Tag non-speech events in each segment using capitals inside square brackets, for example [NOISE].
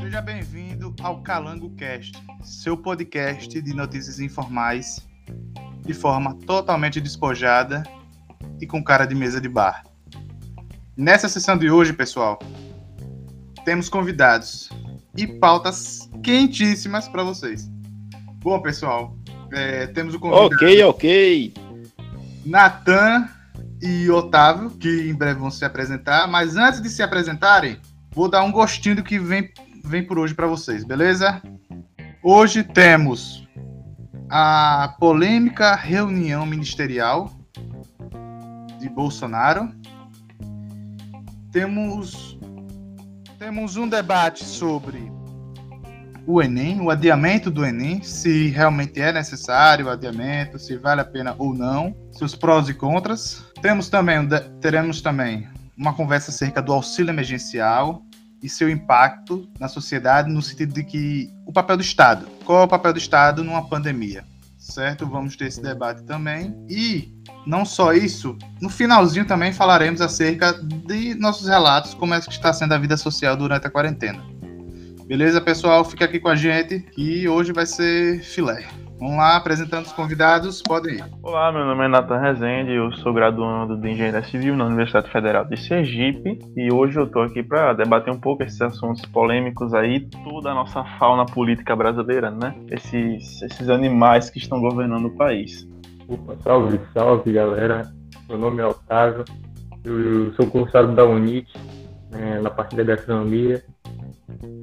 Seja bem-vindo ao Calango Cast, seu podcast de notícias informais de forma totalmente despojada e com cara de mesa de bar. Nessa sessão de hoje, pessoal, temos convidados e pautas quentíssimas para vocês. Bom, pessoal, é, temos o convidado. Ok, ok. Natan e Otávio, que em breve vão se apresentar. Mas antes de se apresentarem, vou dar um gostinho do que vem, vem por hoje para vocês, beleza? Hoje temos a polêmica reunião ministerial de Bolsonaro. Temos, temos um debate sobre o Enem, o adiamento do Enem, se realmente é necessário o adiamento, se vale a pena ou não, seus prós e contras. Temos também, teremos também uma conversa acerca do auxílio emergencial e seu impacto na sociedade, no sentido de que o papel do Estado. Qual é o papel do Estado numa pandemia? Certo? Vamos ter esse debate também. E não só isso, no finalzinho também falaremos acerca de nossos relatos, como é que está sendo a vida social durante a quarentena. Beleza, pessoal? Fica aqui com a gente que hoje vai ser filé. Vamos lá, apresentando os convidados, podem ir. Olá, meu nome é Nathan Rezende, eu sou graduando de Engenharia Civil na Universidade Federal de Sergipe e hoje eu estou aqui para debater um pouco esses assuntos polêmicos aí, toda a nossa fauna política brasileira, né? Esses, esses animais que estão governando o país. Opa, salve, salve galera. Meu nome é Otávio, eu sou cursado da UNIT, né, na parte da gastronomia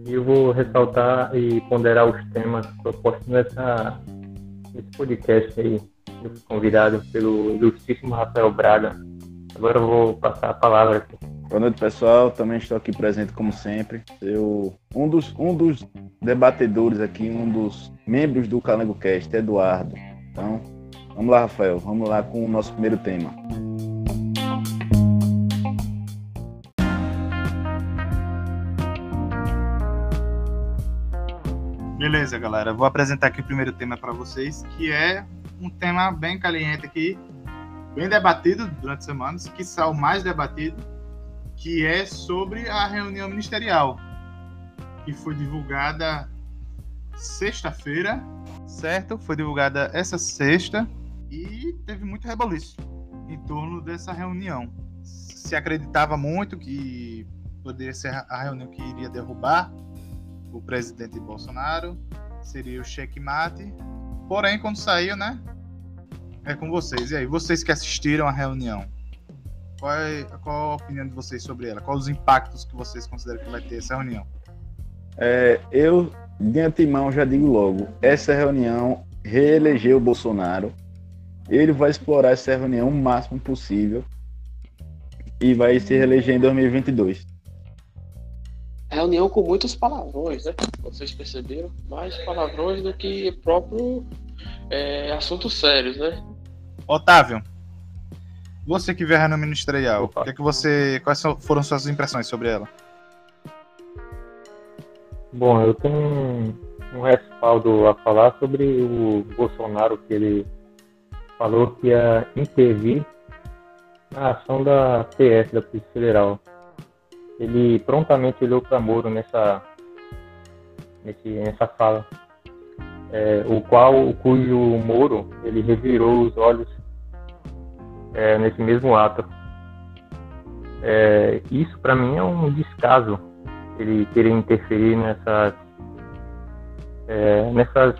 e eu vou ressaltar e ponderar os temas propostos nessa esse podcast aí, convidado pelo ilustríssimo Rafael Braga. Agora eu vou passar a palavra aqui. Boa noite, pessoal. Também estou aqui presente, como sempre. Eu, um, dos, um dos debatedores aqui, um dos membros do Calango Cast, Eduardo. Então, vamos lá, Rafael. Vamos lá com o nosso primeiro tema. Beleza, galera. Vou apresentar aqui o primeiro tema para vocês, que é um tema bem caliente aqui, bem debatido durante semanas, que é o mais debatido, que é sobre a reunião ministerial, que foi divulgada sexta-feira, certo? Foi divulgada essa sexta e teve muito reboliço em torno dessa reunião. Se acreditava muito que poderia ser a reunião que iria derrubar o presidente Bolsonaro, seria o checkmate. Porém, quando saiu, né? É com vocês. E aí, vocês que assistiram a reunião, qual, é, qual a opinião de vocês sobre ela? Quais os impactos que vocês consideram que vai ter essa reunião? É, eu, de antemão, já digo logo: essa reunião reelegeu o Bolsonaro. Ele vai explorar essa reunião o máximo possível e vai se reeleger em 2022 reunião com muitos palavrões, né? Vocês perceberam? Mais palavrões do que próprio é, assuntos sérios, né? Otávio, você que viu a reunião ministerial, o que é que você, quais foram suas impressões sobre ela? Bom, eu tenho um respaldo a falar sobre o Bolsonaro, que ele falou que ia intervir na ação da PS, da Polícia Federal ele prontamente olhou para Moro nessa, nesse, nessa fala, é, o qual, cujo Moro, ele revirou os olhos é, nesse mesmo ato. É, isso para mim é um descaso, ele querer interferir nessas, é, nessas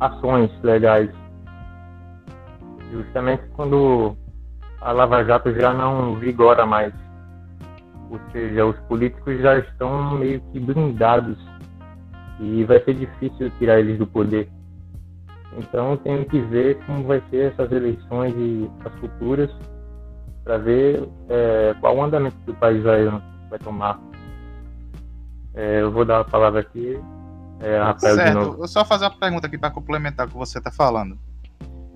ações legais. Justamente quando a Lava Jato já não vigora mais ou seja, os políticos já estão meio que blindados e vai ser difícil tirar eles do poder. Então tem que ver como vai ser essas eleições e as futuras para ver é, qual o andamento que o país vai, vai tomar. É, eu vou dar a palavra aqui é, a Rafael certo. de novo. Vou só fazer uma pergunta aqui para complementar o que você está falando.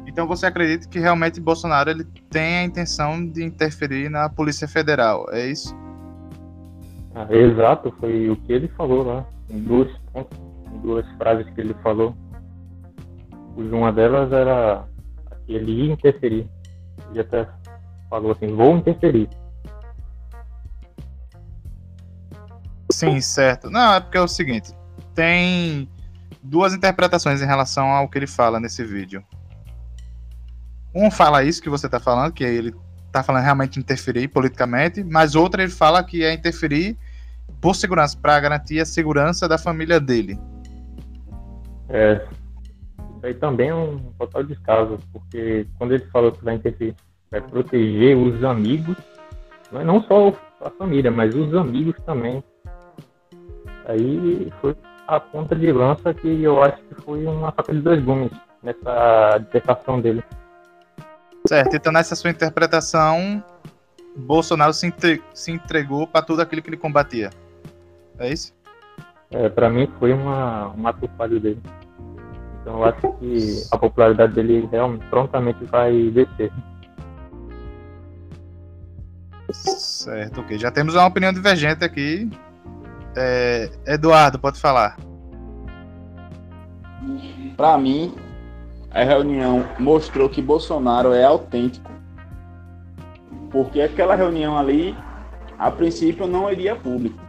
Então você acredita que realmente Bolsonaro ele tem a intenção de interferir na Polícia Federal, é isso? Ah, exato, foi o que ele falou lá, em duas, em duas frases que ele falou. Uma delas era que ele ia interferir. Ele até falou assim, vou interferir. Sim, certo. Não, é porque é o seguinte: tem duas interpretações em relação ao que ele fala nesse vídeo. Um fala isso que você está falando, que ele está falando realmente interferir politicamente, mas outra ele fala que é interferir por segurança, para garantir a segurança da família dele. É, isso aí também é um total descaso, porque quando ele falou que vai interferir, vai proteger os amigos, não só a família, mas os amigos também. Aí foi a ponta de lança que eu acho que foi uma faca de dois gumes nessa dissertação dele. Certo, então nessa sua interpretação, Bolsonaro se, entre... se entregou para tudo aquilo que ele combatia. É isso? É, para mim foi uma, uma falho dele. Então eu acho que a popularidade dele realmente prontamente vai descer. Certo, ok. Já temos uma opinião divergente aqui. É, Eduardo, pode falar. Para mim, a reunião mostrou que Bolsonaro é autêntico. Porque aquela reunião ali, a princípio, não iria público.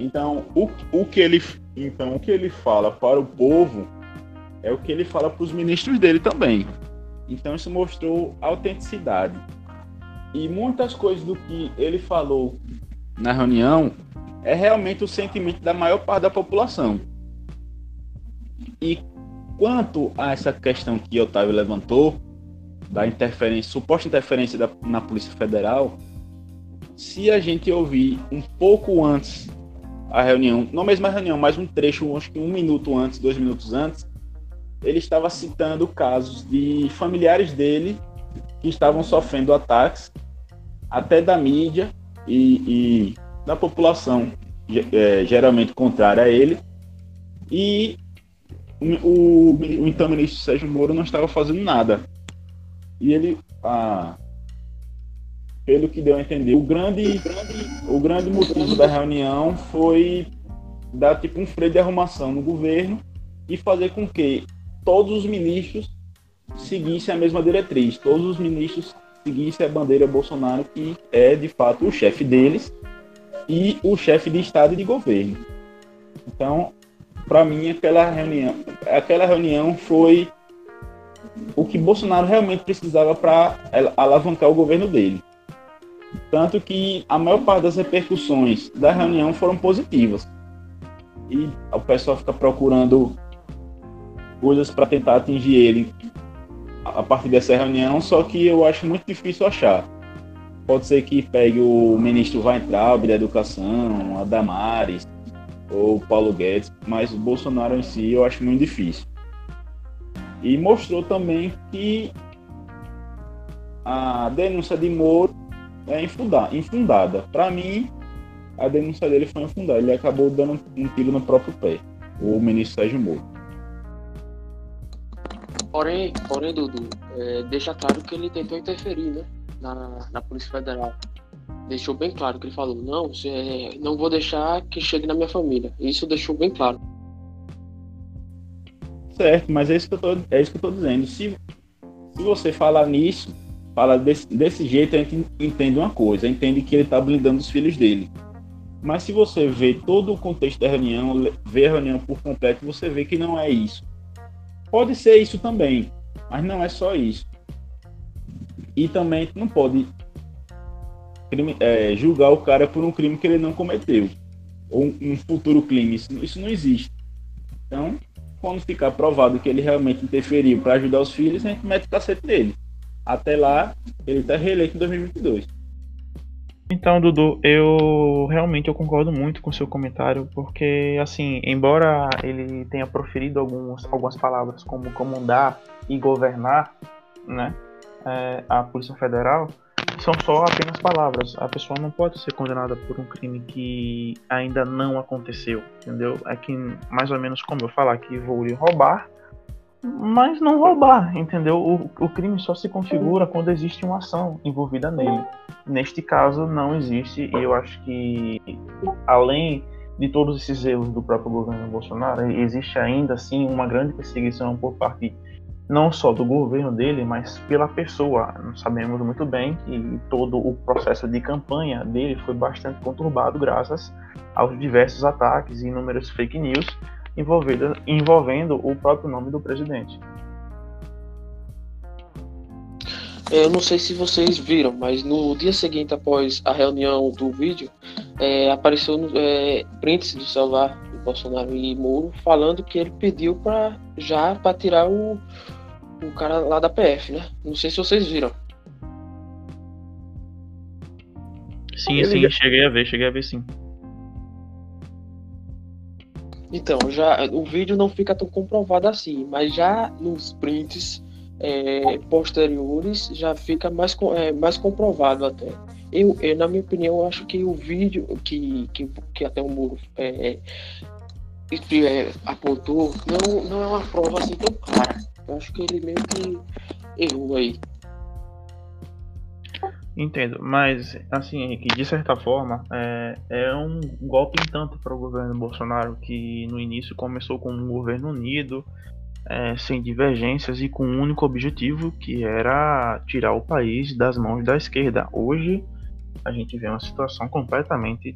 Então, o, o, que ele, então, o que ele fala para o povo é o que ele fala para os ministros dele também. Então, isso mostrou autenticidade. E muitas coisas do que ele falou na reunião é realmente o sentimento da maior parte da população. E quanto a essa questão que Otávio levantou, da interferência, suposta interferência da, na Polícia Federal, se a gente ouvir um pouco antes a reunião, não a mesma reunião, mas um trecho, acho que um minuto antes, dois minutos antes, ele estava citando casos de familiares dele que estavam sofrendo ataques, até da mídia e, e da população, é, geralmente contrária a ele. E o, o, então ministro Sérgio Moro não estava fazendo nada. E ele, ah, pelo que deu a entender, o grande, o grande motivo da reunião foi dar tipo um freio de arrumação no governo e fazer com que todos os ministros seguissem a mesma diretriz, todos os ministros seguissem a bandeira Bolsonaro, que é de fato o chefe deles, e o chefe de Estado e de governo. Então, para mim, aquela reunião, aquela reunião foi o que Bolsonaro realmente precisava para alavancar o governo dele. Tanto que a maior parte das repercussões da reunião foram positivas. E o pessoal fica procurando coisas para tentar atingir ele a partir dessa reunião, só que eu acho muito difícil achar. Pode ser que pegue o ministro Weintraub da Educação, a Damares, ou Paulo Guedes, mas o Bolsonaro em si eu acho muito difícil. E mostrou também que a denúncia de Moro é infundada. Para mim, a denúncia dele foi infundada. Ele acabou dando um tiro no próprio pé, o ministro Sérgio Moro. Porém, porém Dudu, é, deixa claro que ele tentou interferir, né? na, na Polícia Federal. Deixou bem claro que ele falou: não, é, não vou deixar que chegue na minha família. Isso deixou bem claro. Certo, mas é isso que eu tô, é isso que eu tô dizendo. Se, se você falar nisso, fala desse, desse jeito, a gente entende uma coisa, entende que ele está blindando os filhos dele. Mas se você vê todo o contexto da reunião, vê a reunião por completo, você vê que não é isso. Pode ser isso também, mas não é só isso. E também não pode crime, é, julgar o cara por um crime que ele não cometeu. Ou um, futuro crime. Isso, isso, não existe. Então, quando ficar provado que ele realmente interferiu para ajudar os filhos, a gente mete o cacete dele. Até lá, ele está reeleito em 2022. Então, Dudu, eu realmente eu concordo muito com o seu comentário, porque, assim, embora ele tenha proferido algumas, algumas palavras como comandar e governar, né, é, a Polícia Federal são só apenas palavras. A pessoa não pode ser condenada por um crime que ainda não aconteceu, entendeu? É que, mais ou menos como eu falar que vou lhe roubar, mas não roubar, entendeu? O, o crime só se configura quando existe uma ação envolvida nele. Neste caso, não existe, e eu acho que, além de todos esses erros do próprio governo Bolsonaro, existe ainda assim uma grande perseguição por parte não só do governo dele, mas pela pessoa. Nós sabemos muito bem que todo o processo de campanha dele foi bastante conturbado graças aos diversos ataques e inúmeras fake news envolvendo, envolvendo o próprio nome do presidente. É, eu não sei se vocês viram, mas no dia seguinte após a reunião do vídeo, é, apareceu é, prints do celular do Bolsonaro e Moro falando que ele pediu para já para tirar o, o cara lá da PF, né? Não sei se vocês viram. Sim, sim, cheguei a ver, cheguei a ver sim. Então, já o vídeo não fica tão comprovado assim, mas já nos prints é, posteriores já fica mais, é, mais comprovado até. Eu, eu, na minha opinião, acho que o vídeo que, que, que até o Muro é, é, apontou não, não é uma prova assim tão clara. Eu acho que ele meio que errou aí. Entendo, mas assim, Henrique, de certa forma, é, é um golpe em tanto para o governo Bolsonaro, que no início começou com um governo unido, é, sem divergências e com um único objetivo, que era tirar o país das mãos da esquerda. Hoje a gente vê uma situação completamente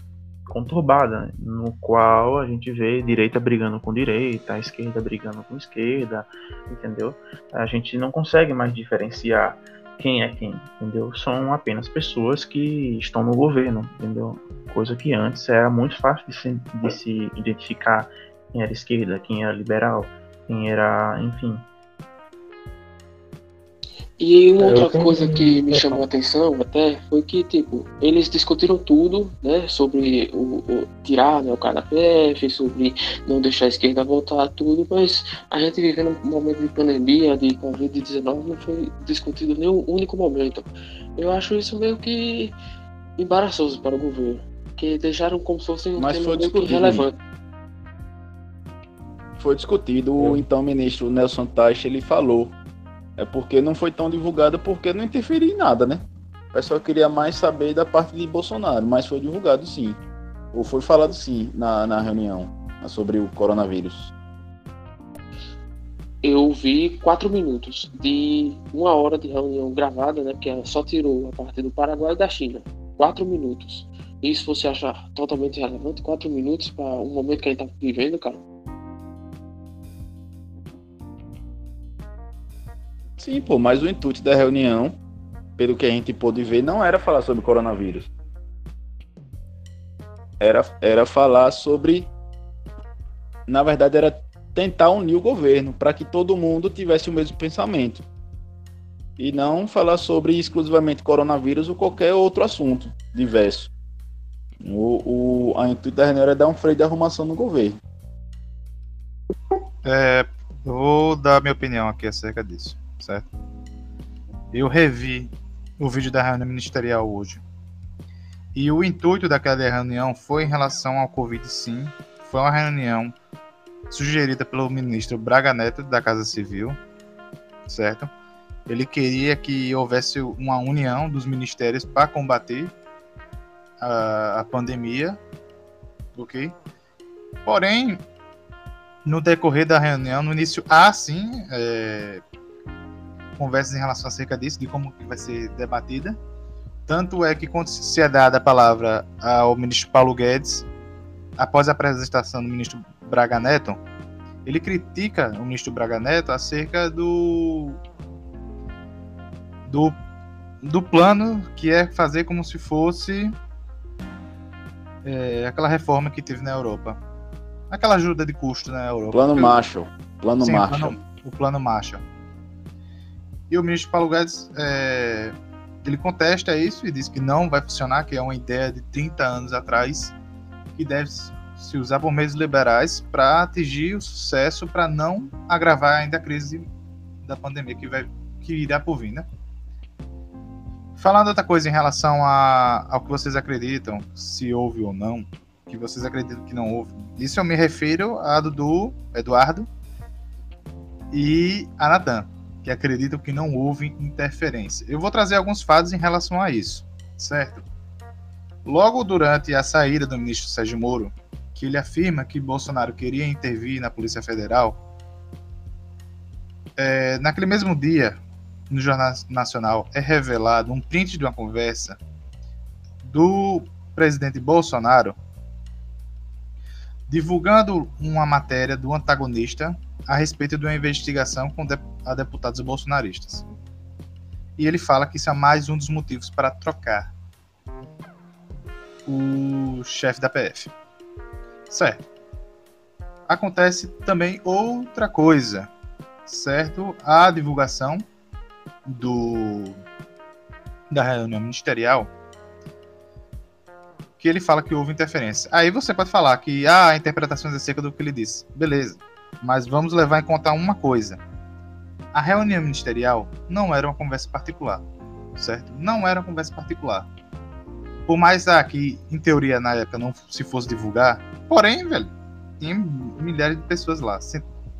conturbada, no qual a gente vê direita brigando com direita, esquerda brigando com esquerda, entendeu? A gente não consegue mais diferenciar quem é quem, entendeu? São apenas pessoas que estão no governo, entendeu? Coisa que antes era muito fácil de se, de se identificar quem era esquerda, quem era liberal, quem era, enfim. E uma outra coisa que me chamou a atenção até foi que, tipo, eles discutiram tudo, né, sobre o, o tirar né, o cara da PF, sobre não deixar a esquerda voltar, tudo, mas a gente vivendo um momento de pandemia, de Covid-19, não foi discutido nenhum único momento. Eu acho isso meio que embaraçoso para o governo, que deixaram como se fosse um mas tema meio relevante foi discutido, o então ministro Nelson Teich, ele falou. É porque não foi tão divulgada porque não interferia em nada, né? O pessoal queria mais saber da parte de Bolsonaro, mas foi divulgado sim. Ou foi falado sim na, na reunião sobre o coronavírus. Eu vi quatro minutos de uma hora de reunião gravada, né? Porque ela só tirou a parte do Paraguai e da China. Quatro minutos. Isso você acha totalmente relevante? Quatro minutos para um momento que a gente tá vivendo, cara? Sim, pô, mas o intuito da reunião, pelo que a gente pôde ver, não era falar sobre coronavírus. Era, era falar sobre. Na verdade, era tentar unir o governo para que todo mundo tivesse o mesmo pensamento. E não falar sobre exclusivamente coronavírus ou qualquer outro assunto diverso. O, o, a intuito da reunião era dar um freio de arrumação no governo. É, vou dar minha opinião aqui acerca disso certo? Eu revi o vídeo da reunião ministerial hoje. E o intuito daquela reunião foi em relação ao Covid, sim. Foi uma reunião sugerida pelo ministro Braga Neto da Casa Civil, certo? Ele queria que houvesse uma união dos ministérios para combater a, a pandemia, ok? Porém, no decorrer da reunião, no início há sim é, conversas em relação acerca disso, de como vai ser debatida. Tanto é que quando se é dada a palavra ao ministro Paulo Guedes, após a apresentação do ministro Braga Neto, ele critica o ministro Braga Neto acerca do do, do plano que é fazer como se fosse é, aquela reforma que teve na Europa. Aquela ajuda de custo na Europa. Plano Marshall. Plano Sim, Marshall. O plano, o plano Marshall. E o ministro Paulo Guedes é, ele contesta isso e diz que não vai funcionar, que é uma ideia de 30 anos atrás, que deve se usar por meios liberais para atingir o sucesso, para não agravar ainda a crise da pandemia que, vai, que irá por vir, né? Falando outra coisa em relação a, ao que vocês acreditam, se houve ou não, que vocês acreditam que não houve. Isso eu me refiro a Dudu, Eduardo e a Natan que acreditam que não houve interferência. Eu vou trazer alguns fatos em relação a isso, certo? Logo durante a saída do ministro Sérgio Moro, que ele afirma que Bolsonaro queria intervir na Polícia Federal, é, naquele mesmo dia, no Jornal Nacional, é revelado um print de uma conversa do presidente Bolsonaro divulgando uma matéria do antagonista a respeito de uma investigação com de a deputados bolsonaristas. E ele fala que isso é mais um dos motivos para trocar o chefe da PF. Certo. Acontece também outra coisa, certo? A divulgação do da reunião ministerial que ele fala que houve interferência. Aí você pode falar que ah, a interpretação é seca do que ele disse. Beleza. Mas vamos levar em conta uma coisa. A reunião ministerial não era uma conversa particular, certo? Não era uma conversa particular. Por mais ah, que, em teoria, na época não se fosse divulgar, porém, velho, tinha milhares de pessoas lá,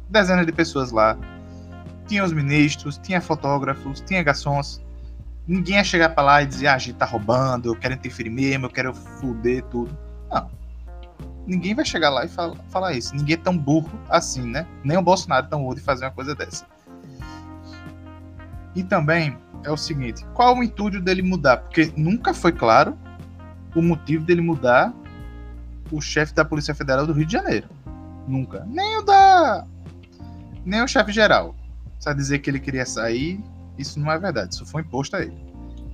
dezenas de pessoas lá. Tinha os ministros, tinha fotógrafos, tinha garçons. Ninguém ia chegar pra lá e dizer, ah, a gente tá roubando, eu quero interferir mesmo, eu quero fuder tudo. Não. Ninguém vai chegar lá e fala, falar isso. Ninguém é tão burro assim, né? Nem o Bolsonaro é tão burro de fazer uma coisa dessa. E também é o seguinte: qual o intuito dele mudar? Porque nunca foi claro o motivo dele mudar o chefe da Polícia Federal do Rio de Janeiro. Nunca. Nem o da. Nem o chefe geral. Só dizer que ele queria sair, isso não é verdade. Isso foi imposto a ele.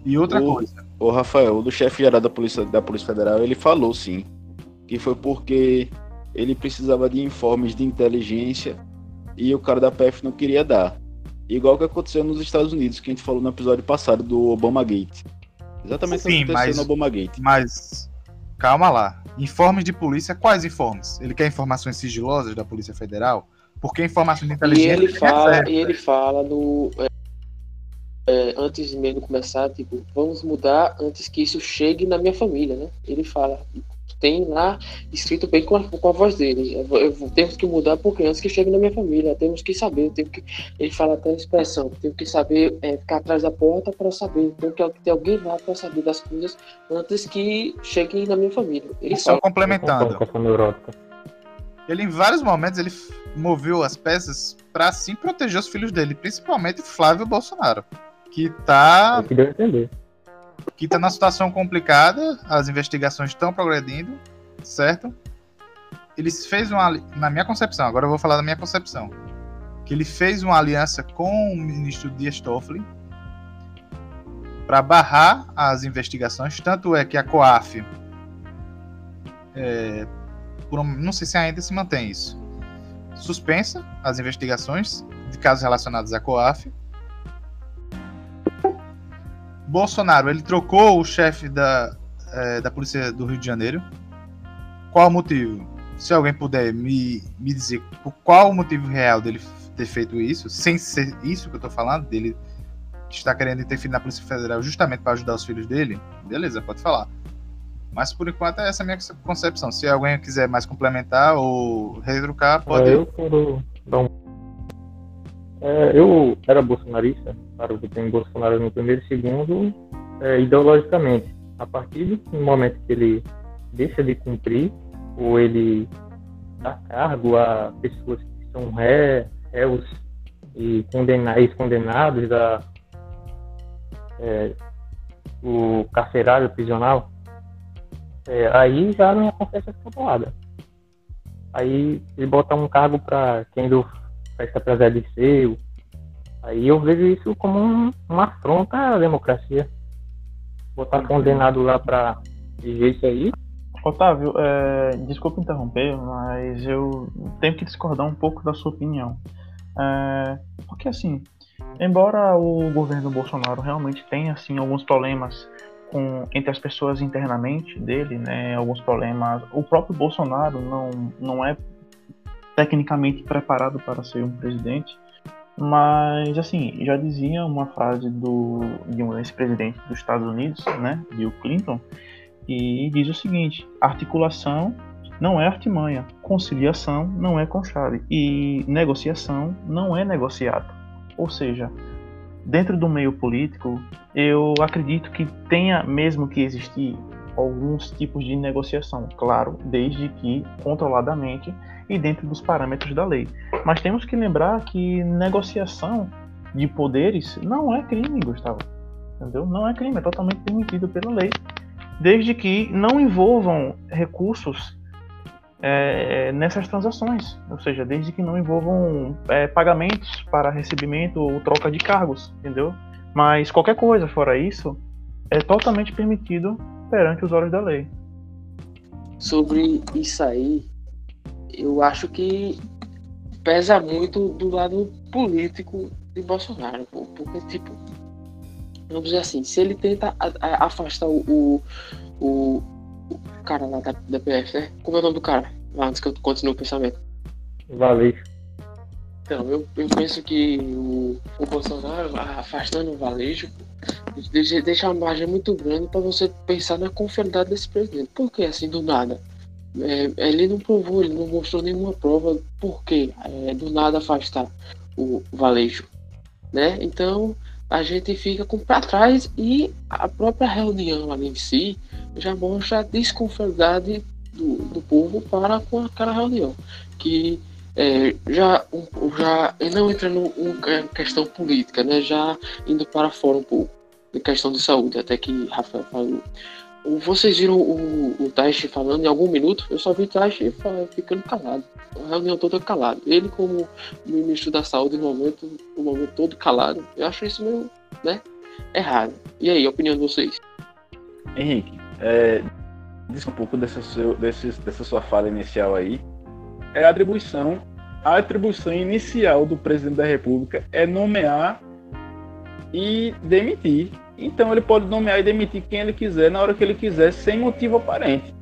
E outra o, coisa. O Rafael, o do chefe geral da Polícia, da Polícia Federal, ele falou sim. Que foi porque ele precisava de informes de inteligência e o cara da PF não queria dar. Igual que aconteceu nos Estados Unidos, que a gente falou no episódio passado do Obama Gate. Exatamente o que aconteceu mas, no Obama Gate. Mas, calma lá. Informes de polícia, quais informes? Ele quer informações sigilosas da Polícia Federal? Porque informações de inteligência. E ele fala, e ele fala no. É, antes mesmo de começar, tipo, vamos mudar antes que isso chegue na minha família, né? Ele fala, tem lá escrito bem com a, com a voz dele. Eu, eu, temos que mudar porque antes que chegue na minha família, temos que saber, tenho que, ele fala até a expressão, tenho que saber é, ficar atrás da porta para saber, tenho que ter alguém lá para saber das coisas antes que chegue na minha família. Ele só fala, complementando. Ele em vários momentos ele moveu as peças para assim proteger os filhos dele, principalmente Flávio Bolsonaro, que tá que deu a entender que está numa situação complicada, as investigações estão progredindo, certo? Ele fez uma, na minha concepção, agora eu vou falar da minha concepção, que ele fez uma aliança com o ministro Dias Toffoli para barrar as investigações, tanto é que a COAF, é, um, não sei se ainda se mantém isso, suspensa as investigações de casos relacionados à COAF Bolsonaro, ele trocou o chefe da, é, da Polícia do Rio de Janeiro. Qual o motivo? Se alguém puder me, me dizer qual o motivo real dele ter feito isso, sem ser isso que eu tô falando, dele estar querendo interferir na Polícia Federal justamente para ajudar os filhos dele, beleza, pode falar. Mas por enquanto é essa a minha concepção. Se alguém quiser mais complementar ou retrucar, pode. É, eu quero dar um é, eu era bolsonarista, claro que tem Bolsonaro no primeiro e segundo, é, ideologicamente. A partir do momento que ele deixa de cumprir, ou ele dá cargo a pessoas que são ré, réus e condenados, condenados da é, o carcerário prisional, é, aí já não acontece essa escapulada. Aí ele bota um cargo para quem do festa para Zé Liceu. Aí eu vejo isso como um, uma afronta à democracia. Botar condenado lá para viver isso aí. Otávio, é, desculpa interromper, mas eu tenho que discordar um pouco da sua opinião. É, porque assim, embora o governo Bolsonaro realmente tenha assim alguns problemas com, entre as pessoas internamente dele, né, alguns problemas, o próprio Bolsonaro não, não é tecnicamente preparado para ser um presidente. Mas, assim, já dizia uma frase do, de um ex-presidente dos Estados Unidos, né, Bill Clinton, e diz o seguinte: articulação não é artimanha, conciliação não é conchave e negociação não é negociado. Ou seja, dentro do meio político, eu acredito que tenha mesmo que existir alguns tipos de negociação, claro, desde que controladamente e dentro dos parâmetros da lei. Mas temos que lembrar que negociação de poderes não é crime, Gustavo. Entendeu? Não é crime, é totalmente permitido pela lei, desde que não envolvam recursos é, nessas transações, ou seja, desde que não envolvam é, pagamentos para recebimento ou troca de cargos, entendeu? Mas qualquer coisa fora isso é totalmente permitido perante os olhos da lei. Sobre isso aí, eu acho que pesa muito do lado político de Bolsonaro, pô, porque, tipo, vamos dizer assim, se ele tenta afastar o, o, o cara lá da, da PF, né? Como é o nome do cara? Antes que eu continue o pensamento. Valeixo. Então, eu, eu penso que o, o Bolsonaro, afastando o Valeixo, deixa, deixa uma margem muito grande para você pensar na confiabilidade desse presidente. Por que assim, do nada? É, ele não provou, ele não mostrou nenhuma prova por que é, do nada afastar o Valeixo. Né? Então, a gente fica com para trás e a própria reunião ali em si já mostra a desconfiabilidade do, do povo para com aquela reunião. Que é, já, já não entrando em questão política, né? já indo para fora um pouco, de questão de saúde, até que Rafael falou. Vocês viram o, o Taishi falando em algum minuto? Eu só vi Taishi ficando calado. A reunião toda calado. Ele, como ministro da saúde, no momento, no momento todo calado, eu acho isso meio né, errado. E aí, a opinião de vocês? Henrique, é, diz um pouco dessa, seu, desse, dessa sua fala inicial aí. É a atribuição. A atribuição inicial do presidente da República é nomear e demitir. Então ele pode nomear e demitir quem ele quiser na hora que ele quiser, sem motivo aparente.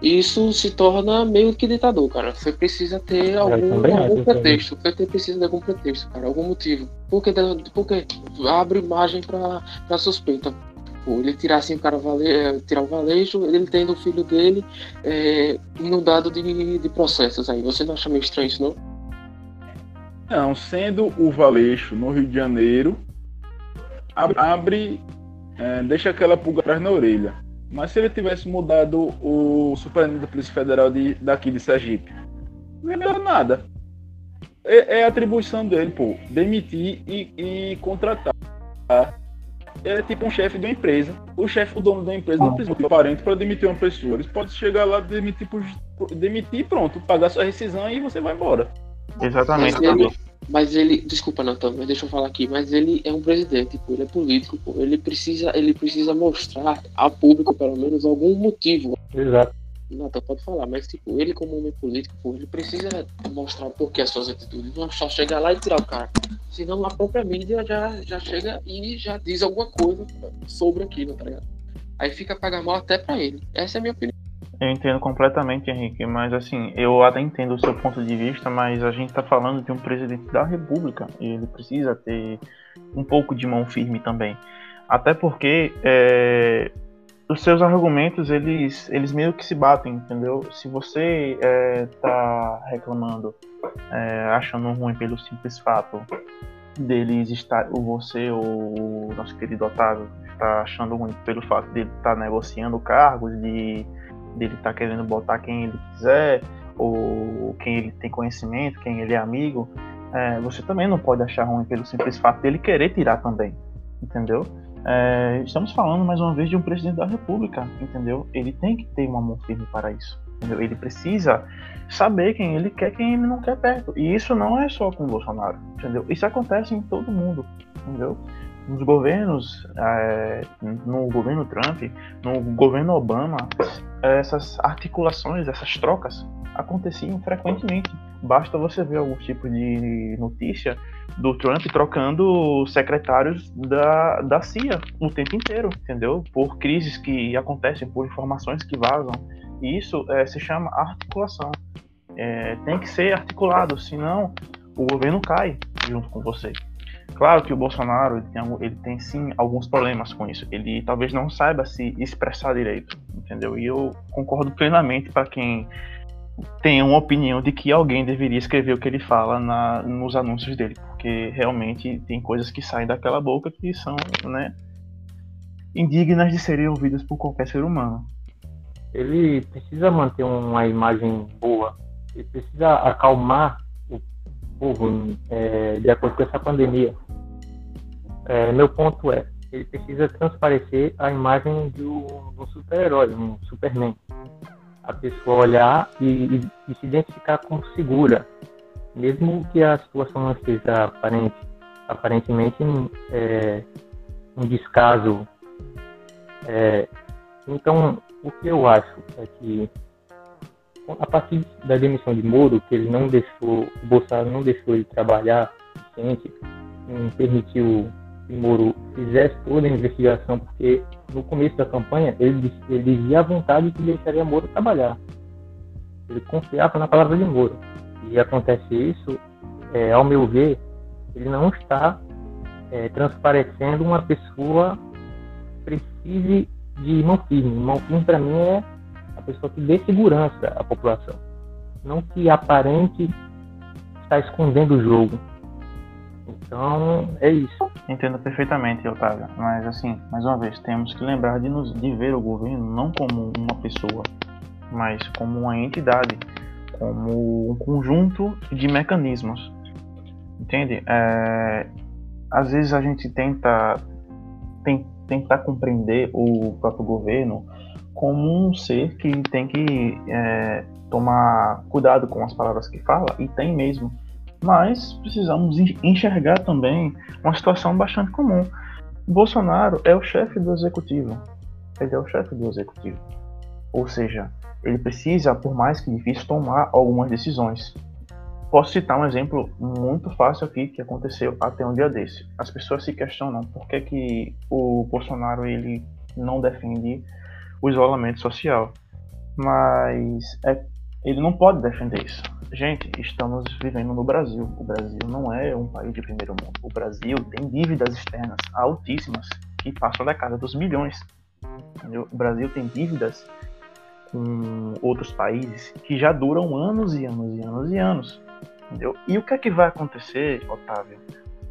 Isso se torna meio que ditador, cara. Você precisa ter algum, algum pretexto. Você precisa de algum pretexto, cara, algum motivo. Porque, porque abre margem para suspeita. Pô, ele tirar assim o cara vale, é, tirar o valejo, ele tendo o filho dele é, inundado de, de processos aí. Você não acha meio estranho isso, não? Não, sendo o Valeixo no Rio de Janeiro, abre, é, deixa aquela pulga atrás na orelha. Mas se ele tivesse mudado o superintendente da Polícia Federal de, daqui de Sergipe, não ia nada. É, é atribuição dele, pô, demitir e, e contratar é tipo um chefe de uma empresa. O chefe, o dono da empresa, não precisa de parente para demitir uma pessoa. Eles podem chegar lá, demitir, por, demitir pronto, pagar sua rescisão e você vai embora. Exatamente. Ele, mas ele desculpa, Natan, mas deixa eu falar aqui. Mas ele é um presidente, pô, ele é político, pô, ele precisa, ele precisa mostrar ao público, pelo menos, algum motivo. Exato. Natan pode falar, mas tipo, ele como homem político, pô, ele precisa mostrar o porquê as suas atitudes. Não é só chegar lá e tirar o cara. Senão a própria mídia já, já chega e já diz alguma coisa sobre aquilo, tá ligado? Aí fica pagar mal até pra ele. Essa é a minha opinião. Eu entendo completamente, Henrique, mas assim, eu até entendo o seu ponto de vista, mas a gente tá falando de um presidente da República e ele precisa ter um pouco de mão firme também. Até porque é, os seus argumentos eles, eles meio que se batem, entendeu? Se você é, tá reclamando, é, achando ruim pelo simples fato deles estar, ou você ou o nosso querido Otávio está achando ruim pelo fato dele estar tá negociando cargos, de dele estar tá querendo botar quem ele quiser ou quem ele tem conhecimento, quem ele é amigo, é, você também não pode achar ruim pelo simples fato dele querer tirar também, entendeu? É, estamos falando mais uma vez de um presidente da República, entendeu? Ele tem que ter uma mão firme para isso. Entendeu? Ele precisa saber quem ele quer, quem ele não quer perto. E isso não é só com o Bolsonaro, entendeu? Isso acontece em todo mundo, entendeu? Nos governos, é, no governo Trump, no governo Obama, essas articulações, essas trocas aconteciam frequentemente. Basta você ver algum tipo de notícia do Trump trocando secretários da, da CIA o tempo inteiro, entendeu? Por crises que acontecem, por informações que vazam. E isso é, se chama articulação. É, tem que ser articulado, senão o governo cai junto com você. Claro que o Bolsonaro ele tem, ele tem sim alguns problemas com isso. Ele talvez não saiba se expressar direito, entendeu? E eu concordo plenamente para quem tem uma opinião de que alguém deveria escrever o que ele fala na, nos anúncios dele, porque realmente tem coisas que saem daquela boca que são, né, indignas de serem ouvidas por qualquer ser humano. Ele precisa manter uma imagem boa, ele precisa acalmar é, de acordo com essa pandemia. É, meu ponto é, ele precisa transparecer a imagem de um, super-herói, um Superman. A pessoa olhar e, e, e, se identificar como segura, mesmo que a situação não esteja aparente, aparentemente é, um descaso. É, então, o que eu acho é que a partir da demissão de Moro, que ele não deixou, o Bolsonaro não deixou ele trabalhar suficiente, não permitiu que Moro fizesse toda a investigação, porque no começo da campanha ele, ele dizia à vontade que deixaria Moro trabalhar. Ele confiava na palavra de Moro. E acontece isso, é, ao meu ver, ele não está é, transparecendo uma pessoa precise de mão firme. Mão firme, para mim, é a pessoa que dê segurança à população. Não que aparente estar escondendo o jogo. Então, é isso. Entendo perfeitamente, Otávio. Mas, assim, mais uma vez, temos que lembrar de, nos, de ver o governo não como uma pessoa, mas como uma entidade, como um conjunto de mecanismos. Entende? É, às vezes a gente tenta tem, tentar compreender o próprio governo como um ser que tem que é, tomar cuidado com as palavras que fala, e tem mesmo mas precisamos enxergar também uma situação bastante comum. Bolsonaro é o chefe do executivo. Ele é o chefe do executivo. Ou seja, ele precisa, por mais que difícil, tomar algumas decisões. Posso citar um exemplo muito fácil aqui que aconteceu até um dia desse. As pessoas se questionam por que, que o Bolsonaro ele não defende o isolamento social. Mas é, ele não pode defender isso Gente, estamos vivendo no Brasil. O Brasil não é um país de primeiro mundo. O Brasil tem dívidas externas altíssimas que passam da casa dos milhões. Entendeu? O Brasil tem dívidas com outros países que já duram anos e anos e anos e anos. Entendeu? E o que é que vai acontecer, Otávio,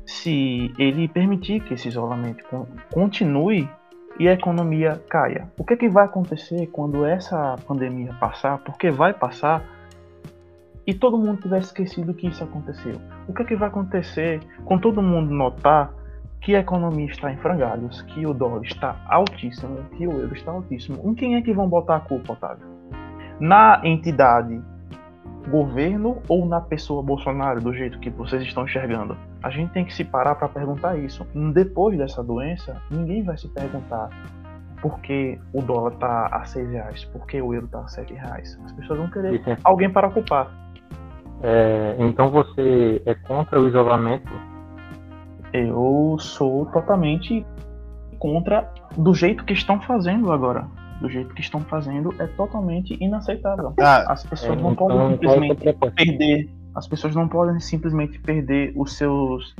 se ele permitir que esse isolamento continue e a economia caia? O que é que vai acontecer quando essa pandemia passar? Porque vai passar e todo mundo tiver esquecido que isso aconteceu. O que, é que vai acontecer com todo mundo notar que a economia está em frangalhos, que o dólar está altíssimo, que o euro está altíssimo? Em quem é que vão botar a culpa, Otávio? Na entidade governo ou na pessoa Bolsonaro, do jeito que vocês estão enxergando? A gente tem que se parar para perguntar isso. Depois dessa doença, ninguém vai se perguntar por que o dólar está a 6 reais, por que o euro está a 7 reais. As pessoas vão querer é [LAUGHS] alguém para ocupar. É, então você é contra o isolamento? Eu sou totalmente contra do jeito que estão fazendo agora. Do jeito que estão fazendo é totalmente inaceitável. Ah, as pessoas é, não então, podem simplesmente perder. As pessoas não podem simplesmente perder os seus,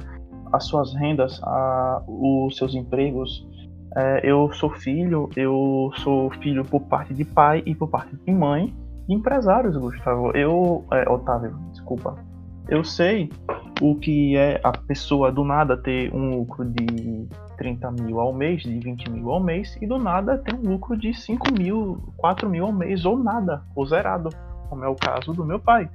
as suas rendas, a, os seus empregos. É, eu sou filho, eu sou filho por parte de pai e por parte de mãe empresários, Gustavo. Eu, é, Otávio, desculpa. Eu sei o que é a pessoa do nada ter um lucro de 30 mil ao mês, de 20 mil ao mês, e do nada ter um lucro de 5 mil, 4 mil ao mês, ou nada, ou zerado, como é o caso do meu pai.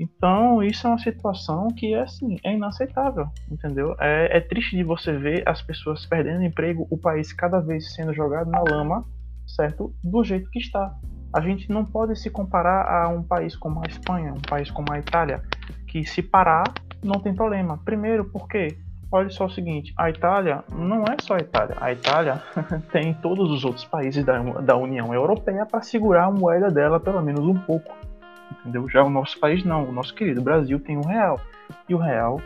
Então, isso é uma situação que é assim, é inaceitável, entendeu? É, é triste de você ver as pessoas perdendo emprego, o país cada vez sendo jogado na lama, certo? Do jeito que está a gente não pode se comparar a um país como a Espanha, um país como a Itália, que se parar não tem problema. Primeiro, porque olha só o seguinte, a Itália não é só a Itália, a Itália [LAUGHS] tem todos os outros países da, da União Europeia para segurar a moeda dela pelo menos um pouco, entendeu? Já o nosso país não, o nosso querido Brasil tem um real e o real,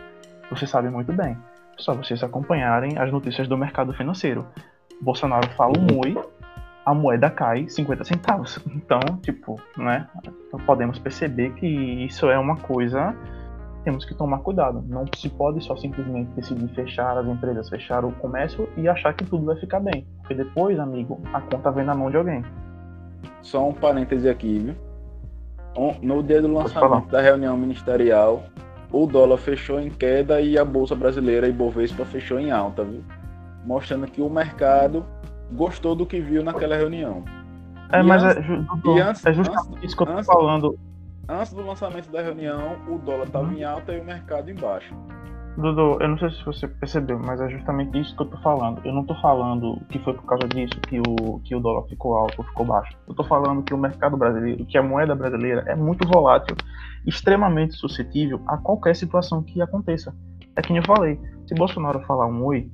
você sabe muito bem, só vocês acompanharem as notícias do mercado financeiro. Bolsonaro fala um oi, a moeda cai 50 centavos. Então, tipo, né? Então podemos perceber que isso é uma coisa temos que tomar cuidado. Não se pode só simplesmente decidir fechar as empresas, fechar o comércio e achar que tudo vai ficar bem. Porque depois, amigo, a conta vem na mão de alguém. Só um parêntese aqui, viu? No dia do lançamento da reunião ministerial, o dólar fechou em queda e a Bolsa Brasileira e Bovespa fechou em alta, viu? mostrando que o mercado gostou do que viu naquela reunião. É, E mas antes- é, ju- e antes- é justamente isso que eu tô antes- falando. Antes do lançamento da reunião, o dólar estava em alta e o mercado em baixa. Dudu, eu não sei se você percebeu, mas é justamente isso que eu tô falando. Eu não tô falando que foi por causa disso que o, que o dólar ficou alto ou ficou baixo. Eu tô falando que o mercado brasileiro, que a moeda brasileira é muito volátil, extremamente suscetível a qualquer situação que aconteça. É que nem eu falei, se Bolsonaro falar um oi,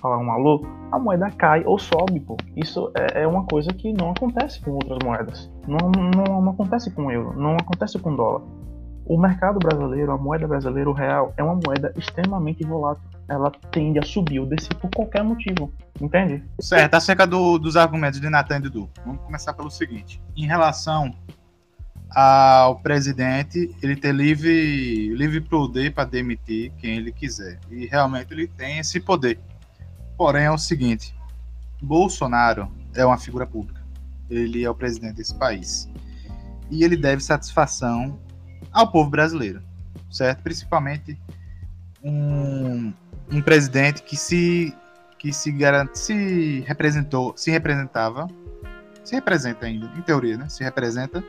falar um alô, a moeda cai ou sobe, pô. Isso é, é uma coisa que não acontece com outras moedas. Não, não, não acontece com euro, não acontece com dólar. O mercado brasileiro, a moeda brasileira, o real, é uma moeda extremamente volátil. Ela tende a subir ou descer por qualquer motivo. Entende? Certo, acerca do- dos argumentos de Natan e Dudu. Vamos começar pelo seguinte. Em relação ao presidente, ele ter livre, livre poder para demitir quem ele quiser. E realmente ele tem esse poder. Porém, é o seguinte: Bolsonaro é uma figura pública. Ele é o presidente desse país. E ele deve satisfação ao povo brasileiro, certo? Principalmente um, um presidente que se que se garante, se representou, se representava, se representa ainda, em teoria, né? Se representa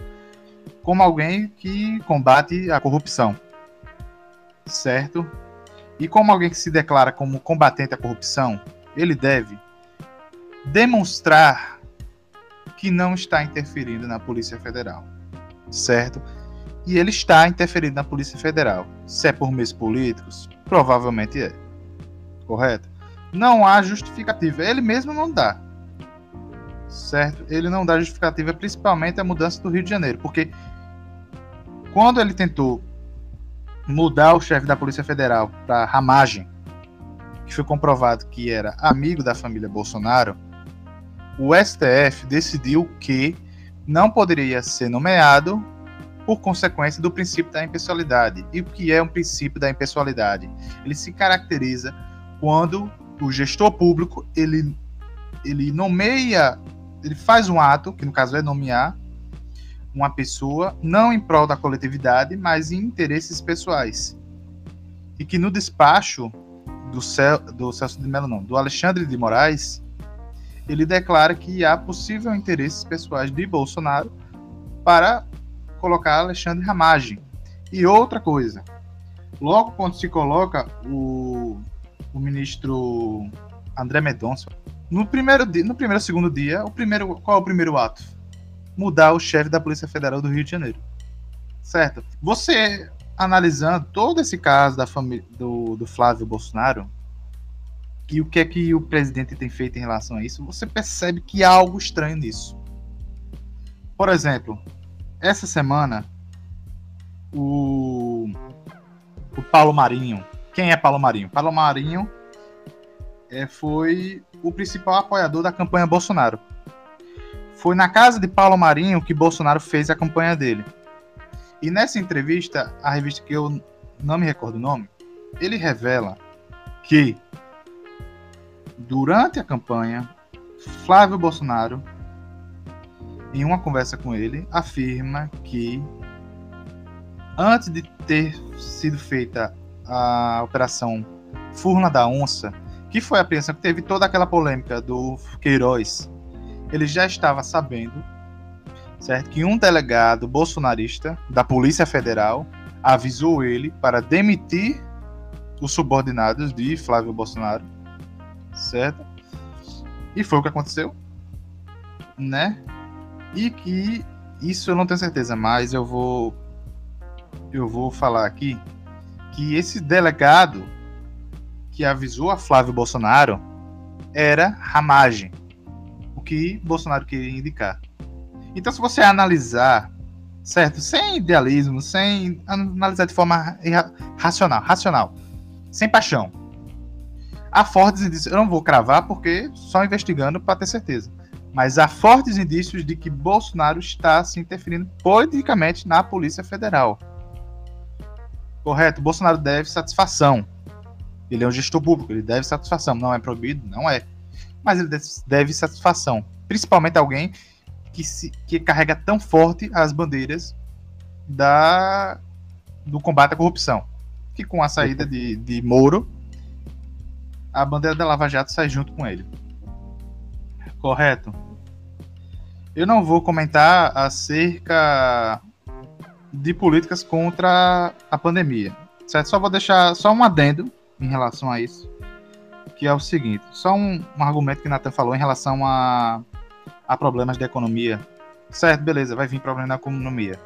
como alguém que combate a corrupção, certo? E como alguém que se declara como combatente à corrupção, ele deve demonstrar que não está interferindo na Polícia Federal, certo? E ele está interferindo na Polícia Federal. Se é por meios políticos, provavelmente é. Correto? Não há justificativa. Ele mesmo não dá. Certo? Ele não dá justificativa, principalmente a mudança do Rio de Janeiro. Porque quando ele tentou mudar o chefe da Polícia Federal para Ramagem, que foi comprovado que era amigo da família Bolsonaro, o STF decidiu que não poderia ser nomeado por consequência do princípio da impessoalidade. E o que é um princípio da impessoalidade? Ele se caracteriza quando o gestor público ele, ele nomeia, ele faz um ato, que no caso é nomear uma pessoa, não em prol da coletividade, mas em interesses pessoais. E que no despacho do, Cel, do Celso de Mello, não, do Alexandre de Moraes, ele declara que há possível interesses pessoais de Bolsonaro para colocar Alexandre Ramagem. E outra coisa, logo quando se coloca o, o ministro André Mendonça, no primeiro dia, no primeiro segundo dia, o primeiro, qual é o primeiro ato? Mudar o chefe da Polícia Federal do Rio de Janeiro. Certo? Você analisando todo esse caso da família do, do Flávio Bolsonaro e o que é que o presidente tem feito em relação a isso, você percebe que há algo estranho nisso. Por exemplo, essa semana o, o Paulo Marinho. Quem é Paulo Marinho? Paulo Marinho é, foi o principal apoiador da campanha Bolsonaro. Foi na casa de Paulo Marinho que Bolsonaro fez a campanha dele. E nessa entrevista, a revista que eu não me recordo o nome, ele revela que durante a campanha, Flávio Bolsonaro em uma conversa com ele, afirma que antes de ter sido feita a operação Furna da Onça, que foi a apreensão que teve toda aquela polêmica do Queiroz, ele já estava sabendo, certo, que um delegado bolsonarista da Polícia Federal avisou ele para demitir os subordinados de Flávio Bolsonaro, certo? E foi o que aconteceu, né? e que isso eu não tenho certeza, mas eu vou eu vou falar aqui que esse delegado que avisou a Flávio Bolsonaro era Ramagem, o que Bolsonaro queria indicar. Então, se você analisar, certo, sem idealismo, sem analisar de forma racional, racional, sem paixão, há fortes indícios. Eu não vou cravar porque só investigando para ter certeza mas há fortes indícios de que Bolsonaro está se interferindo politicamente na Polícia Federal. Correto? Bolsonaro deve satisfação. Ele é um gestor público, ele deve satisfação. Não é proibido? Não é. Mas ele deve satisfação. Principalmente alguém que, se, que carrega tão forte as bandeiras da, do combate à corrupção. Que com a saída de, de Moro, a bandeira da Lava Jato sai junto com ele. Correto? Eu não vou comentar acerca de políticas contra a pandemia, certo? Só vou deixar só um adendo em relação a isso, que é o seguinte: só um, um argumento que Nathan falou em relação a, a problemas da economia. Certo, beleza, vai vir problema na economia.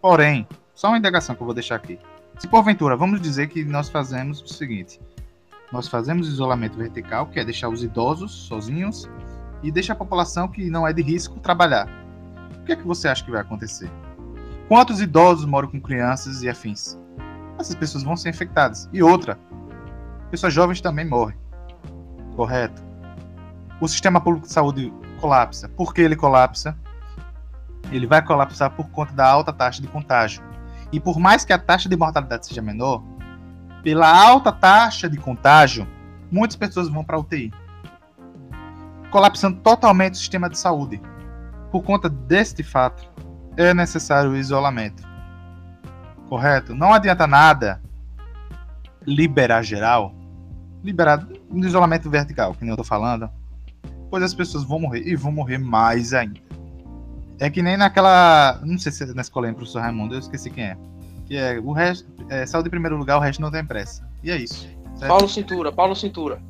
Porém, só uma indagação que eu vou deixar aqui. Se porventura, vamos dizer que nós fazemos o seguinte: nós fazemos isolamento vertical, que é deixar os idosos sozinhos e deixa a população que não é de risco trabalhar. O que é que você acha que vai acontecer? Quantos idosos moram com crianças e afins? Essas pessoas vão ser infectadas. E outra, pessoas jovens também morrem. Correto? O sistema público de saúde colapsa. Por que ele colapsa? Ele vai colapsar por conta da alta taxa de contágio. E por mais que a taxa de mortalidade seja menor, pela alta taxa de contágio, muitas pessoas vão para a UTI, colapsando totalmente o sistema de saúde. Por conta deste fato, é necessário o isolamento. Correto? Não adianta nada liberar geral, liberar no isolamento vertical, que nem eu tô falando, pois as pessoas vão morrer e vão morrer mais ainda. É que nem naquela. Não sei se é na escola do professor Raimundo, eu esqueci quem é. É o resto. É, saúde em primeiro lugar, o resto não tem pressa. E é isso. Certo? Paulo Cintura, Paulo Cintura.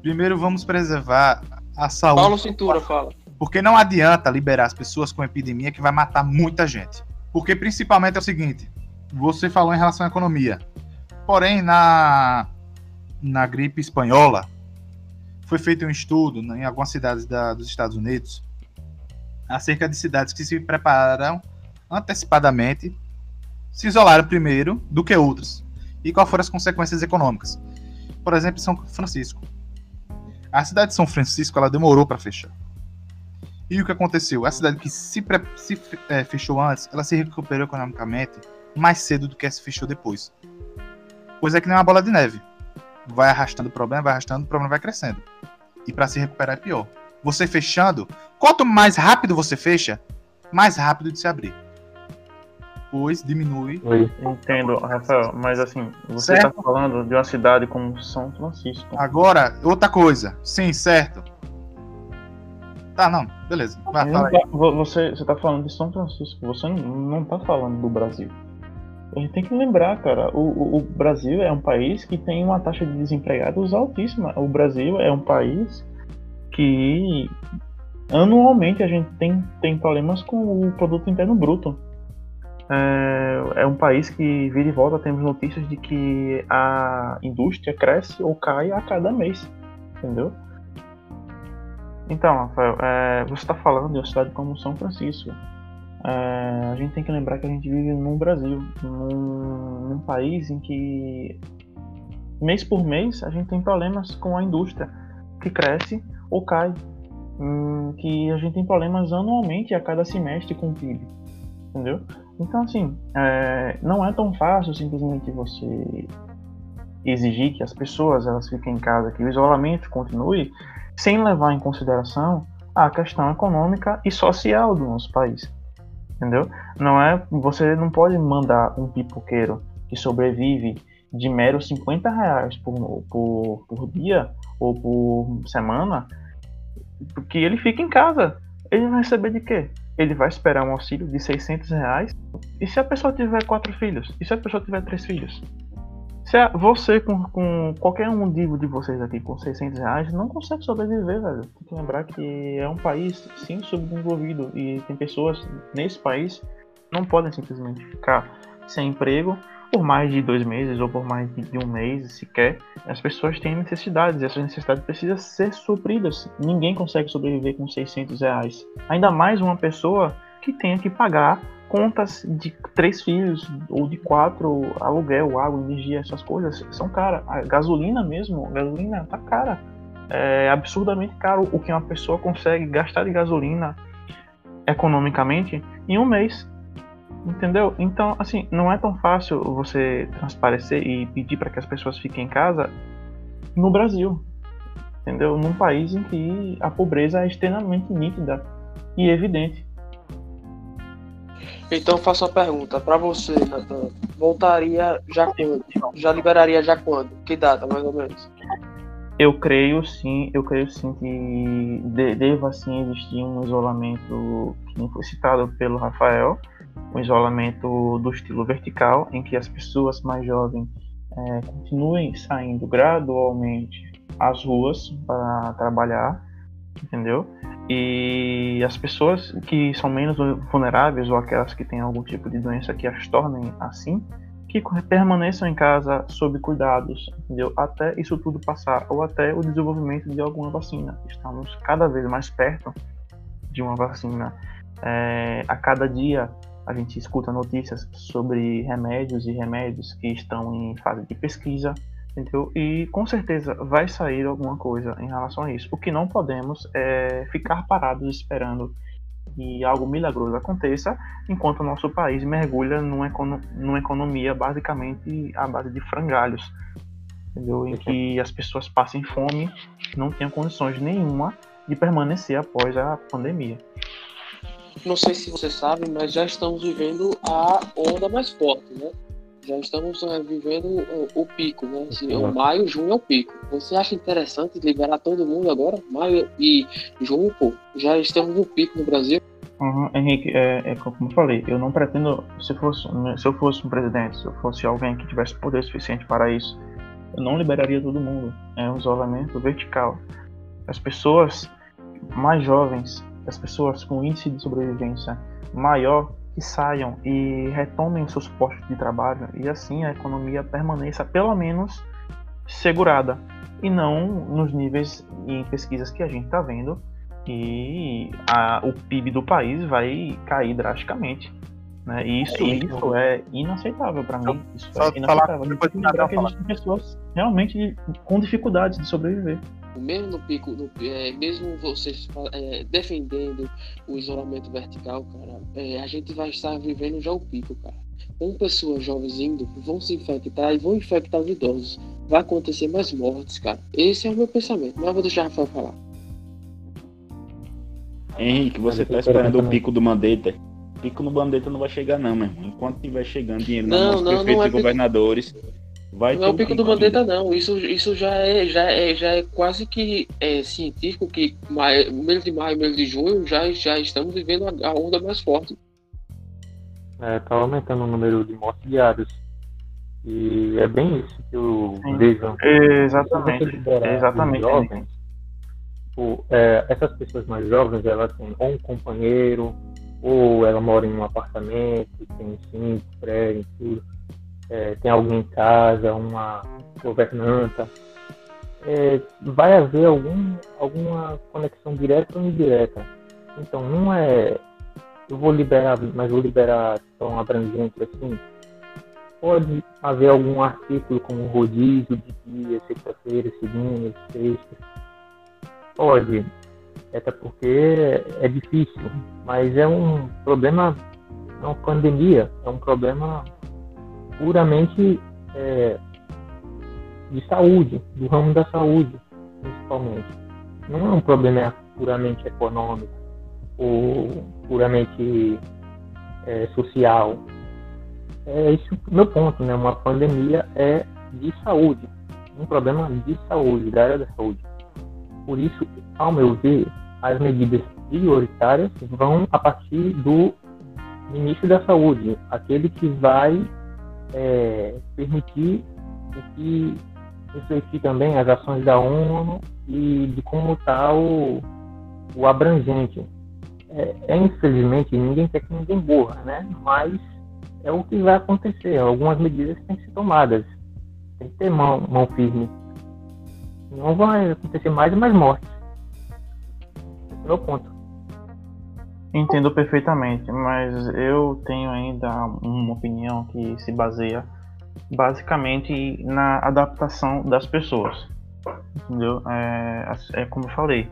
Primeiro vamos preservar a saúde. Paulo Cintura, fala. Porque não adianta liberar as pessoas com epidemia que vai matar muita gente. Porque principalmente é o seguinte: você falou em relação à economia. Porém, na, na gripe espanhola, foi feito um estudo em algumas cidades da, dos Estados Unidos acerca de cidades que se prepararam antecipadamente, se isolaram primeiro do que outras. E quais foram as consequências econômicas? Por exemplo, São Francisco. A cidade de São Francisco ela demorou para fechar. E o que aconteceu? A cidade que se, se é, fechou antes, ela se recuperou economicamente mais cedo do que se fechou depois. Pois é que nem uma bola de neve. Vai arrastando o problema, vai arrastando, o problema vai crescendo. E para se recuperar é pior. Você fechando, quanto mais rápido você fecha, mais rápido de se abrir. Pois diminui. Oi. Entendo, Rafael, mas assim, você está falando de uma cidade como São Francisco. Agora, outra coisa. Sim, certo. Tá, não, beleza. Vai, não tá, você, você tá falando de São Francisco, você não, não tá falando do Brasil. A gente tem que lembrar, cara, o, o, o, Brasil é um país que tem uma taxa de desempregados altíssima. O Brasil é um país que anualmente a gente tem, tem problemas com o produto interno bruto. É, é um país que vira e volta temos notícias de que a indústria cresce ou cai a cada mês, entendeu? Então, Rafael, é, você está falando de uma cidade como São Francisco. É, a gente tem que lembrar que a gente vive no Brasil, num, num, país em que mês por mês a gente tem problemas com a indústria que cresce ou cai, hum, que a gente tem problemas anualmente a cada semestre com o PIB, entendeu? Então assim, é, não é tão fácil simplesmente você exigir que as pessoas elas fiquem em casa, que o isolamento continue sem levar em consideração a questão econômica e social do nosso país. Entendeu? Não é, você não pode mandar um pipoqueiro que sobrevive de mero 50 reais por, por, por dia ou por semana, porque ele fica em casa. Ele vai receber de quê? Ele vai esperar um auxílio de 600 reais. E se a pessoa tiver quatro filhos? E se a pessoa tiver três filhos? Se você, com, com qualquer um de, de vocês aqui com 600 reais, não consegue sobreviver, velho. Tem que lembrar que é um país, sim, subdesenvolvido. E tem pessoas nesse país não podem simplesmente ficar sem emprego por mais de dois meses ou por mais de um mês sequer. As pessoas têm necessidades e essas necessidades precisam ser supridas. Ninguém consegue sobreviver com 600 reais. Ainda mais uma pessoa que tenha que pagar contas de três filhos ou de quatro, aluguel, água, energia, essas coisas são caras. A gasolina mesmo, a gasolina tá cara. É absurdamente caro o que uma pessoa consegue gastar de gasolina economicamente em um mês. Entendeu? Então, assim, não é tão fácil você transparecer e pedir para que as pessoas fiquem em casa no Brasil. Entendeu? Num país em que a pobreza é extremamente nítida e evidente. Então faço a pergunta para você, Natan. Voltaria já quando? Já liberaria já quando? Que data, mais ou menos? Eu creio sim, eu creio sim que de, deva sim existir um isolamento que foi citado pelo Rafael, um isolamento do estilo vertical, em que as pessoas mais jovens é, continuem saindo gradualmente às ruas para trabalhar, entendeu? E as pessoas que são menos vulneráveis ou aquelas que têm algum tipo de doença que as tornem assim, que permaneçam em casa sob cuidados, entendeu? Até isso tudo passar ou até o desenvolvimento de alguma vacina. Estamos cada vez mais perto de uma vacina. É, a cada dia a gente escuta notícias sobre remédios e remédios que estão em fase de pesquisa, entendeu? E com certeza vai sair alguma coisa em relação a isso. O que não podemos é ficar parados esperando que algo milagroso aconteça, enquanto o nosso país mergulha numa, econo numa economia basicamente à base de frangalhos, entendeu? Em que as pessoas passem fome, não tenham condições nenhuma de permanecer após a pandemia. Não sei se você sabe, mas já estamos vivendo a onda mais forte, né? Já estamos né, vivendo o, o, pico, né? Assim, o maio, junho é o pico. Você acha interessante liberar todo mundo agora? Maio e junho, pô, já estamos no pico no Brasil. Uhum, Henrique, é, é, como eu falei, eu não pretendo, se, fosse, se eu fosse um presidente, se eu fosse alguém que tivesse poder suficiente para isso, eu não liberaria todo mundo. É um isolamento vertical. As pessoas mais jovens, as pessoas com índice de sobrevivência maior, que saiam e retomem seus postos de trabalho e assim a economia permaneça pelo menos segurada e não nos níveis em pesquisas que a gente está vendo e a, o PIB do país vai cair drasticamente. Né? E isso, é isso. isso é inaceitável para mim. Isso Só é inaceitável. Falar, lembrar que existem pessoas realmente com dificuldades de sobreviver mesmo no pico, no, é, mesmo vocês é, defendendo o isolamento vertical, cara, é, a gente vai estar vivendo já o pico, cara. Com pessoas jovens indo, vão se infectar e vão infectar os idosos. Vai acontecer mais mortes, cara. Esse é o meu pensamento. Mas eu vou deixar o Rafael falar. Henrique, você tá esperando o pico do Mandetta. Pico no Mandetta não vai chegar, não, meu irmão. Enquanto tiver chegando dinheiro na mão dos prefeitos não é e governadores. Pico Vai não é o pico do Mandetta, não. Isso, isso já, é, já, é, já é quase que é, científico que maio, mês de maio, mês de junho, já, já estamos vivendo a, a onda mais forte. É, tá aumentando o número de mortes diárias. E é bem isso que eu Sim. vejo. Exatamente. Exatamente. Jovens, tipo, é, essas pessoas mais jovens, elas têm ou um companheiro, ou ela mora em um apartamento, tem cinco prédios, tudo é, tem alguém em casa, uma governanta, é, vai haver algum, alguma conexão direta ou indireta. Então, não é eu vou liberar, mas vou liberar tão abrangente assim. Pode haver algum artículo como rodízio de dia, sexta-feira, segunda, sexta. Pode, até porque é difícil, mas é um problema, é uma pandemia, é um problema puramente é, de saúde, do ramo da saúde, principalmente. Não é um problema puramente econômico ou puramente é, social. É esse o meu ponto, né? Uma pandemia é de saúde, um problema de saúde, da área da saúde. Por isso, ao meu ver, as medidas prioritárias vão a partir do ministro da saúde, aquele que vai é, permitir que refletir também as ações da ONU e de como está o, o abrangente. É, é, infelizmente ninguém quer que ninguém morra, né? Mas é o que vai acontecer. Algumas medidas têm que ser tomadas. Tem que ter mão, mão firme. Não vai acontecer mais e mais mortes. Esse é o ponto. Entendo perfeitamente, mas eu tenho ainda uma opinião que se baseia basicamente na adaptação das pessoas. Entendeu? É, é como eu falei.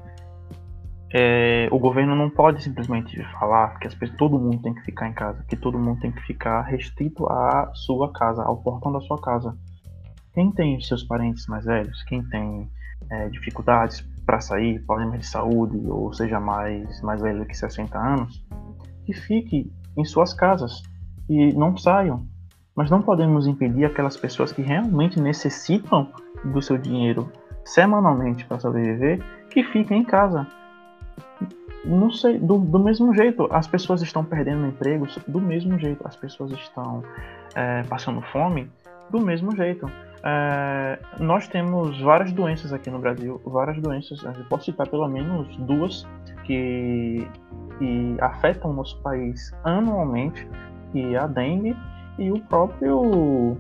É, o governo não pode simplesmente falar que as pessoas, todo mundo tem que ficar em casa, que todo mundo tem que ficar restrito à sua casa, ao portão da sua casa. Quem tem seus parentes mais velhos, quem tem é, dificuldades para sair, problemas de saúde, ou seja, mais, mais velho que 60 anos, que fique em suas casas e não saiam. Mas não podemos impedir aquelas pessoas que realmente necessitam do seu dinheiro semanalmente para sobreviver, que fiquem em casa. Não sei, do, do mesmo jeito, as pessoas estão perdendo empregos, do mesmo jeito, as pessoas estão é, passando fome, do mesmo jeito. É, nós temos várias doenças aqui no Brasil, várias doenças, eu posso citar pelo menos duas que, que afetam o nosso país anualmente, que é a dengue e o próprio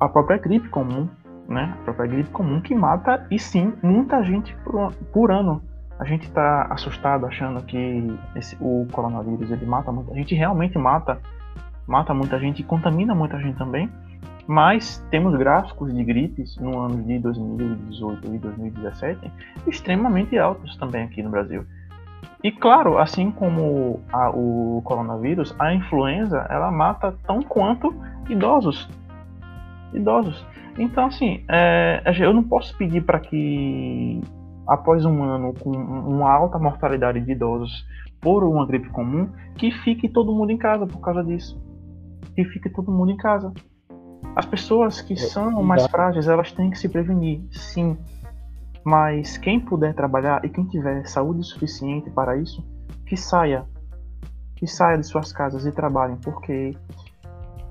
a própria gripe comum, né? A própria gripe comum que mata e sim muita gente por, por ano. A gente está assustado achando que esse, o coronavírus ele mata muita gente, realmente mata, mata muita gente e contamina muita gente também. Mas temos gráficos de gripes no ano de 2018 e 2017 extremamente altos também aqui no Brasil. E claro, assim como a, o coronavírus, a influenza ela mata tão quanto idosos. Idosos. Então, assim, é, eu não posso pedir para que após um ano com uma alta mortalidade de idosos por uma gripe comum, que fique todo mundo em casa por causa disso. Que fique todo mundo em casa. As pessoas que é, são mais frágeis, elas têm que se prevenir, sim. Mas quem puder trabalhar e quem tiver saúde suficiente para isso, que saia. Que saia de suas casas e trabalhem, porque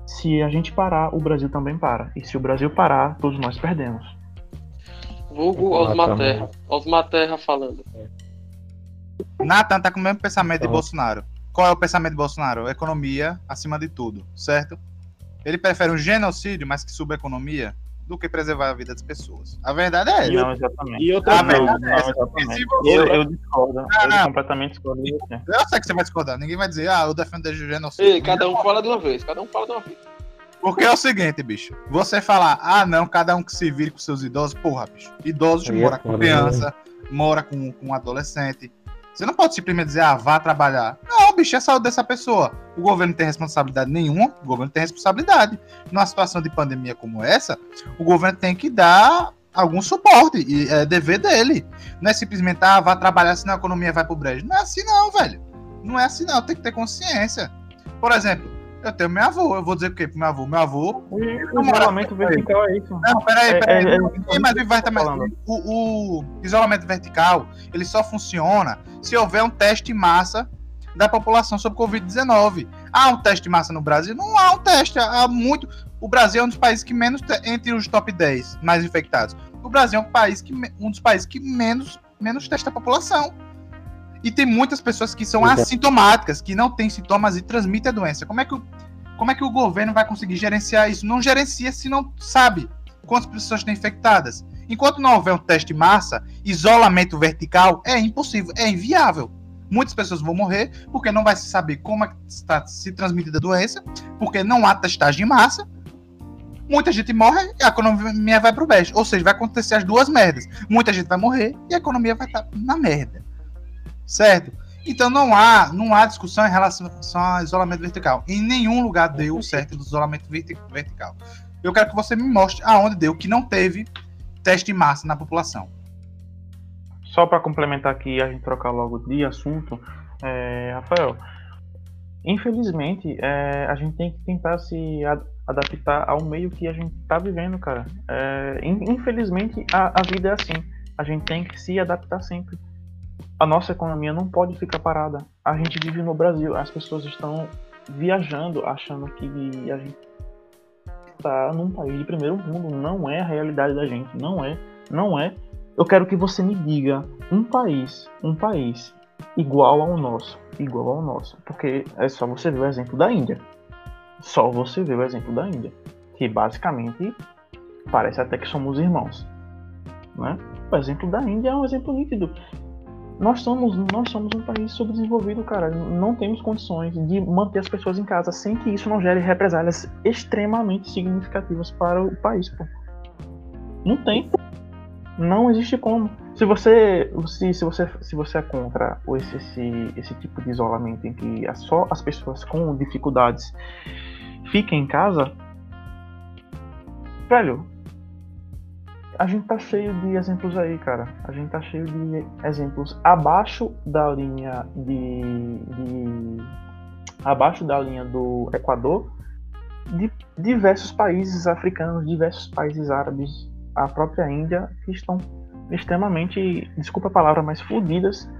se a gente parar, o Brasil também para. E se o Brasil parar, todos nós perdemos. Vulgo Osmar Terra. Osmar Terra falando. Nathan tá com o mesmo pensamento de Bolsonaro. Qual é o pensamento de Bolsonaro? Economia acima de tudo, certo? Ele prefere um genocídio, mas que suba a economia, do que preservar a vida das pessoas. A verdade é essa. Não, exatamente. E outra não, não, não, exatamente. Eu, eu discordo. Ah, eu completamente discordo de você. Eu sei que você vai discordar. Ninguém vai dizer, ah, eu defendo o genocídio. Ei, cada um fala de uma vez. Cada um fala de uma vez. Porque é o seguinte, bicho. Você falar, ah, não, cada um que se vire com seus idosos, porra, bicho. Idosos mora com criança, mora com, com adolescente. Você não pode simplesmente dizer, ah, vá trabalhar. Não, bicho, é a saúde dessa pessoa. O governo tem responsabilidade nenhuma, o governo tem responsabilidade. Numa situação de pandemia como essa, o governo tem que dar algum suporte, e é dever dele. Não é simplesmente, ah, vá trabalhar, senão a economia vai pro brejo. Não é assim não, velho. Não é assim não, tem que ter consciência. Por exemplo, eu tenho meu avô, eu vou dizer o quê pro meu avô? Meu avô. O isolamento vertical é isso. Não, peraí, peraí. É, é, é, mas vai também. O, o isolamento vertical, ele só funciona se houver um teste massa da população sobre Covid-19. Há um teste massa no Brasil? Não há um teste. Há muito. O Brasil é um dos países que menos. Entre os top 10 mais infectados. O Brasil é um, país que, um dos países que menos, menos testa a população. E tem muitas pessoas que são assintomáticas, que não têm sintomas e transmitem a doença. Como é que o, como é que o governo vai conseguir gerenciar isso? Não gerencia se não sabe quantas pessoas estão infectadas. Enquanto não houver um teste massa, isolamento vertical é impossível, é inviável. Muitas pessoas vão morrer porque não vai se saber como é que está se transmitindo a doença, porque não há testagem em massa. Muita gente morre e a economia vai para o beijo. Ou seja, vai acontecer as duas merdas. Muita gente vai morrer e a economia vai estar na merda certo? Então não há, não há discussão em relação ao isolamento vertical. Em nenhum lugar deu certo do isolamento vertical. Eu quero que você me mostre aonde deu que não teve teste em massa na população. Só para complementar aqui a gente trocar logo de assunto, é, Rafael, infelizmente é, a gente tem que tentar se adaptar ao meio que a gente está vivendo, cara. É, infelizmente a, a vida é assim. A gente tem que se adaptar sempre a nossa economia não pode ficar parada. A gente vive no Brasil, as pessoas estão viajando achando que a gente está num país de primeiro mundo. Não é a realidade da gente, não é, não é. Eu quero que você me diga um país, um país igual ao nosso, igual ao nosso, porque é só você ver o exemplo da Índia. Só você ver o exemplo da Índia, que basicamente parece até que somos irmãos. Né? O exemplo da Índia é um exemplo nítido. Nós somos, nós somos um país subdesenvolvido, cara. Não temos condições de manter as pessoas em casa sem que isso não gere represálias extremamente significativas para o país, pô. Não tem. Não existe como. Se você, se, se você, se você é contra esse, esse, esse tipo de isolamento em que só as pessoas com dificuldades fiquem em casa, velho, a gente tá cheio de exemplos aí, cara. A gente tá cheio de exemplos abaixo da linha de, de abaixo da linha do Equador, de diversos países africanos, diversos países árabes, a própria Índia, que estão extremamente, desculpa a palavra, mas fudidas,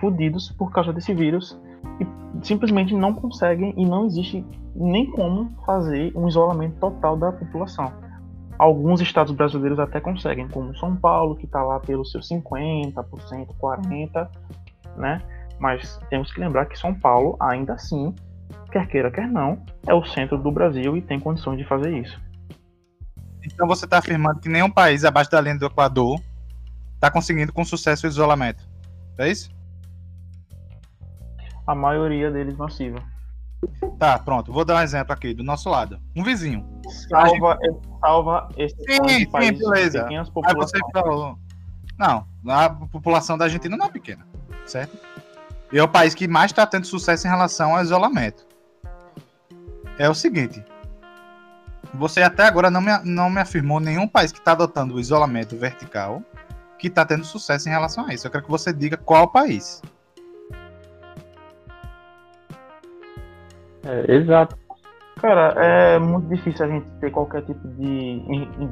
fudidos por causa desse vírus e simplesmente não conseguem e não existe nem como fazer um isolamento total da população. Alguns estados brasileiros até conseguem, como São Paulo, que está lá pelos seus 50%, 40%, né? Mas temos que lembrar que São Paulo, ainda assim, quer queira, quer não, é o centro do Brasil e tem condições de fazer isso. Então você está afirmando que nenhum país abaixo da linha do Equador está conseguindo com sucesso o isolamento. É isso? A maioria deles massiva. Tá, pronto. Vou dar um exemplo aqui do nosso lado. Um vizinho. Salva, salva esse Sim, sim, país beleza. pequenas Aí você falou. Não, a população da Argentina não é pequena, certo? E é o país que mais está tendo sucesso em relação ao isolamento. É o seguinte. Você até agora não me, não me afirmou nenhum país que está adotando o isolamento vertical que está tendo sucesso em relação a isso. Eu quero que você diga qual país. É, exato. Cara, é muito difícil a gente ter qualquer tipo de,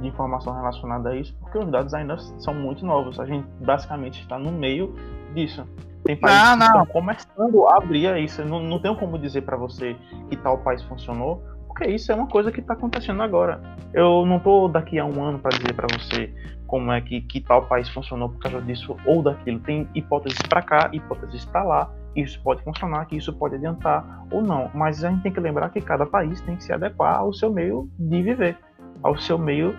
de informação relacionada a isso, porque os dados ainda são muito novos. A gente basicamente está no meio disso. Tem países Não, que não. estão começando a abrir isso. Não, não tenho como dizer para você que tal país funcionou, porque isso é uma coisa que está acontecendo agora. Eu não tô daqui a um ano para dizer para você como é que, que tal país funcionou por causa disso ou daquilo. Tem hipóteses para cá, hipóteses para lá. Isso pode funcionar, que isso pode adiantar ou não. Mas a gente tem que lembrar que cada país tem que se adequar ao seu meio de viver, ao seu meio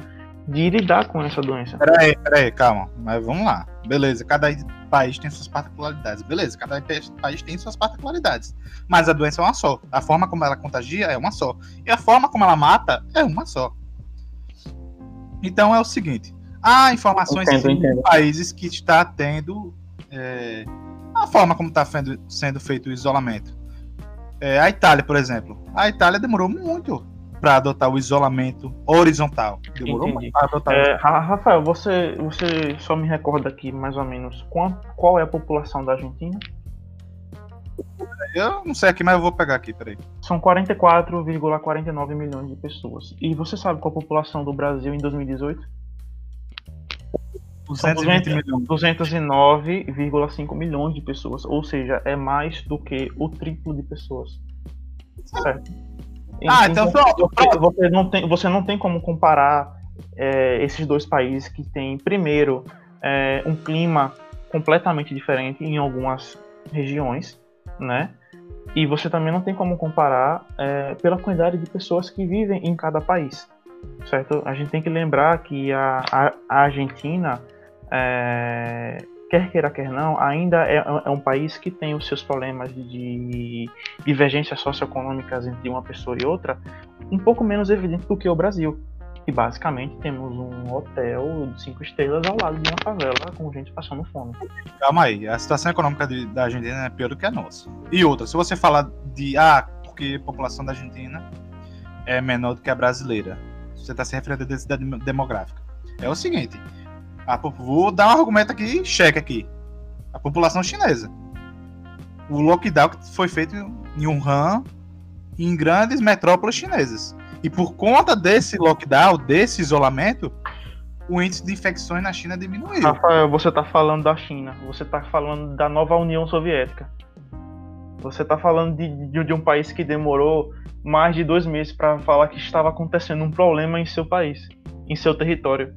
de lidar com essa doença. Peraí, peraí, calma. Mas vamos lá. Beleza, cada país tem suas particularidades. Beleza, cada país tem suas particularidades. Mas a doença é uma só. A forma como ela contagia é uma só. E a forma como ela mata é uma só. Então é o seguinte: há informações Entendo, entendo. de países que está tendo é, a forma como está sendo, feito o isolamento. É, a Itália, por exemplo. A Itália demorou muito para adotar o isolamento horizontal. Demorou Entendi. muito para adotar É, Ra- Rafael, você, você só me recorda aqui mais ou menos qual, qual é a população da Argentina? Eu não sei aqui, mas eu vou pegar aqui, peraí. São 44,49 milhões de pessoas. E você sabe qual a população do Brasil em 2018? São 220 milhões. 209,5 milhões de pessoas. Ou seja, é mais do que o triplo de pessoas. Certo? Ah, então pronto, Você, você não, tem, você não tem como comparar é, esses dois países que têm, primeiro, é, um clima completamente diferente em algumas regiões, né? E você também não tem como comparar é, pela quantidade de pessoas que vivem em cada país, certo? A gente tem que lembrar que a, a, a Argentina, é, quer queira, quer não, ainda é, é um país que tem os seus problemas de divergências socioeconômicas entre uma pessoa e outra um pouco menos evidente do que o Brasil. E basicamente temos um hotel de cinco estrelas ao lado de uma favela com gente passando fome. Calma aí, a situação econômica de- da Argentina é pior do que a nossa. E outra, se você falar de, ah, porque a população da Argentina é menor do que a brasileira, você está se referindo à densidade dem- demográfica. É o seguinte, a vou dar um argumento aqui, cheque aqui. A população chinesa. O lockdown foi feito em Wuhan, em grandes metrópoles chinesas. E por conta desse lockdown, desse isolamento, o índice de infecções na China diminuiu. Rafael, você tá falando da China, você tá falando da nova União Soviética. Você tá falando de, de, de um país que demorou mais de dois meses para falar que estava acontecendo um problema em seu país, em seu território.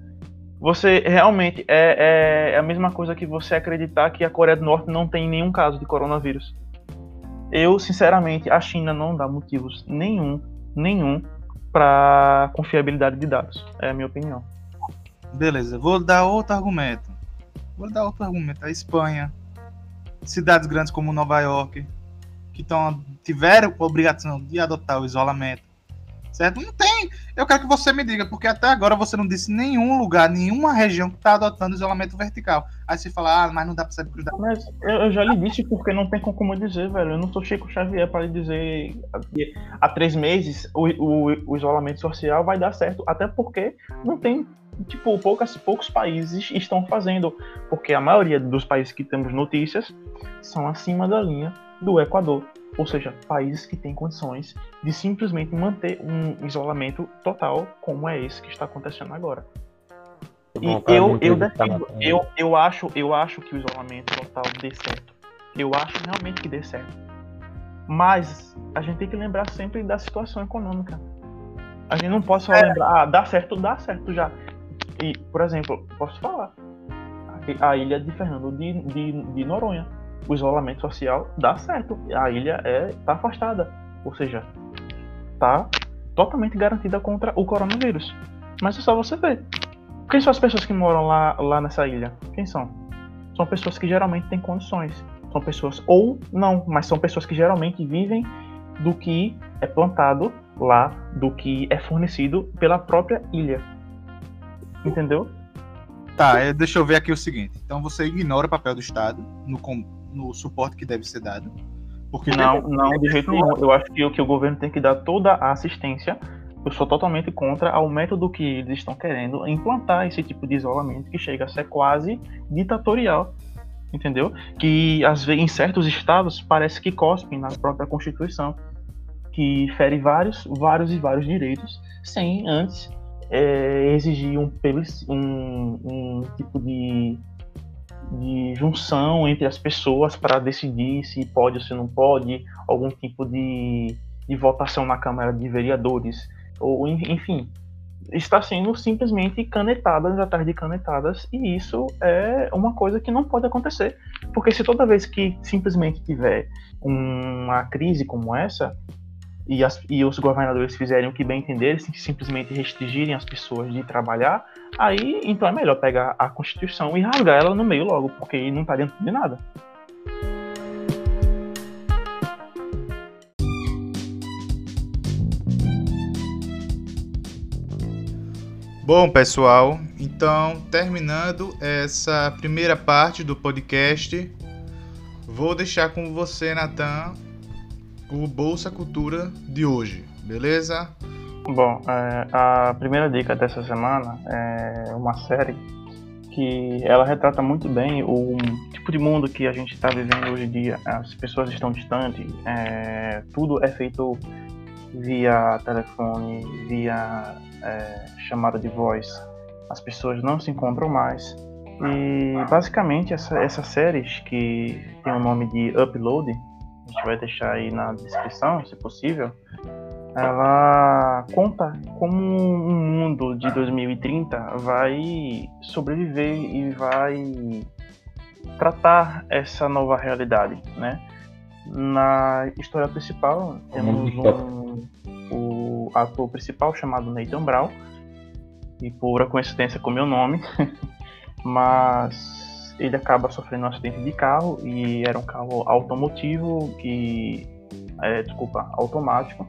Você realmente é, é a mesma coisa que você acreditar que a Coreia do Norte não tem nenhum caso de coronavírus. Eu, sinceramente, a China não dá motivos nenhum, nenhum para confiabilidade de dados. É a minha opinião. Beleza, vou dar outro argumento. Vou dar outro argumento. A Espanha, cidades grandes como Nova York, que tão, tiveram a obrigação de adotar o isolamento. Certo? Não tem. Eu quero que você me diga, porque até agora você não disse nenhum lugar, nenhuma região que está adotando isolamento vertical. Aí você fala, ah, mas não dá para saber cruzar. Mas eu, já lhe disse porque não tem como dizer, velho. Eu não sou Chico Xavier para lhe dizer que há três meses o, o, o isolamento social vai dar certo. Até porque não tem, tipo, poucas, poucos países estão fazendo. Porque a maioria dos países que temos notícias são acima da linha do Equador. Ou seja, países que têm condições de simplesmente manter um isolamento total como é esse que está acontecendo agora. E eu, eu, defendo, eu, eu, acho, eu acho que o isolamento total dê certo. Eu acho realmente que dê certo. Mas a gente tem que lembrar sempre da situação econômica. A gente não pode só é. lembrar, ah, dá certo, dá certo já. E, por exemplo, posso falar, a ilha de Fernando de, de, de Noronha, o isolamento social dá certo. A ilha é tá afastada, ou seja, tá totalmente garantida contra o coronavírus. Mas é só você ver. Quem são as pessoas que moram lá, lá nessa ilha? Quem são? São pessoas que geralmente têm condições. São pessoas, ou não, mas são pessoas que geralmente vivem do que é plantado lá, do que é fornecido pela própria ilha. Entendeu? Tá, é, deixa eu ver aqui o seguinte. Então você ignora o papel do Estado no, no suporte que deve ser dado. Porque não, não, de jeito nenhum. Eu acho que, que o governo tem que dar toda a assistência. Eu sou totalmente contra ao método que eles estão querendo implantar esse tipo de isolamento que chega a ser quase ditatorial, entendeu? Que às vezes em certos estados parece que cospem na própria Constituição, que fere vários, vários e vários direitos sem antes é, exigir um, um, um tipo de de junção entre as pessoas para decidir se pode ou se não pode, algum tipo de, de votação na Câmara de Vereadores, ou enfim, está sendo simplesmente canetadas atrás de canetadas, e isso é uma coisa que não pode acontecer, porque se toda vez que simplesmente tiver uma crise como essa, e, as, e os governadores fizerem o que bem entenderem, simplesmente restringirem as pessoas de trabalhar, aí então é melhor pegar a Constituição e rasgar ela no meio logo, porque não está dentro de nada. Bom, pessoal, então terminando essa primeira parte do podcast, vou deixar com você, Natan, o Bolsa Cultura de hoje, beleza? Bom, é, a primeira dica dessa semana é uma série que ela retrata muito bem o tipo de mundo que a gente está vivendo hoje em dia. As pessoas estão distantes, é, tudo é feito via telefone, via é, chamada de voz. As pessoas não se encontram mais. E basicamente essa, essa série que tem o nome de Upload, a gente vai deixar aí na descrição, se possível, ela conta como um mundo de 2030 vai sobreviver e vai tratar essa nova realidade, né? Na história principal temos um, o ator principal chamado Nathan Brown e por coincidência com meu nome, [LAUGHS] mas ele acaba sofrendo um acidente de carro e era um carro automotivo que é, desculpa, automático.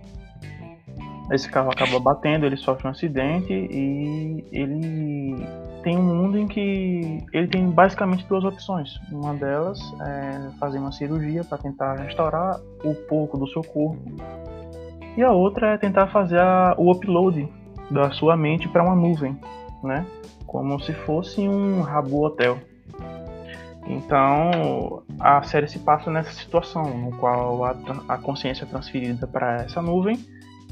Esse carro acaba batendo, ele sofre um acidente e ele tem um mundo em que ele tem basicamente duas opções. Uma delas é fazer uma cirurgia para tentar restaurar o pouco do seu corpo e a outra é tentar fazer a, o upload da sua mente para uma nuvem, né? Como se fosse um rabo hotel. Então, a série se passa nessa situação, no qual a, a consciência é transferida para essa nuvem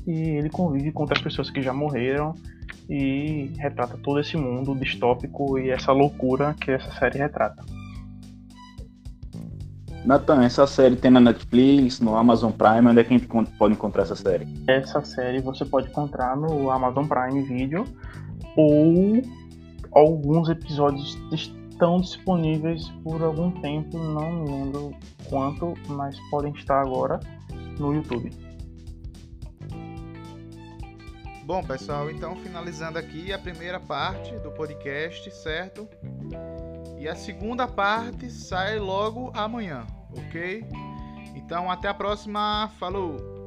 e ele convive com outras pessoas que já morreram e retrata todo esse mundo distópico e essa loucura que essa série retrata. Nathan, essa série tem na Netflix, no Amazon Prime, onde é que a gente pode encontrar essa série? Essa série você pode encontrar no Amazon Prime Video ou alguns episódios estão disponíveis por algum tempo, não me lembro quanto, mas podem estar agora no YouTube. Bom, pessoal, então finalizando aqui a primeira parte do podcast, certo? E a segunda parte sai logo amanhã, ok? Então até a próxima, falou!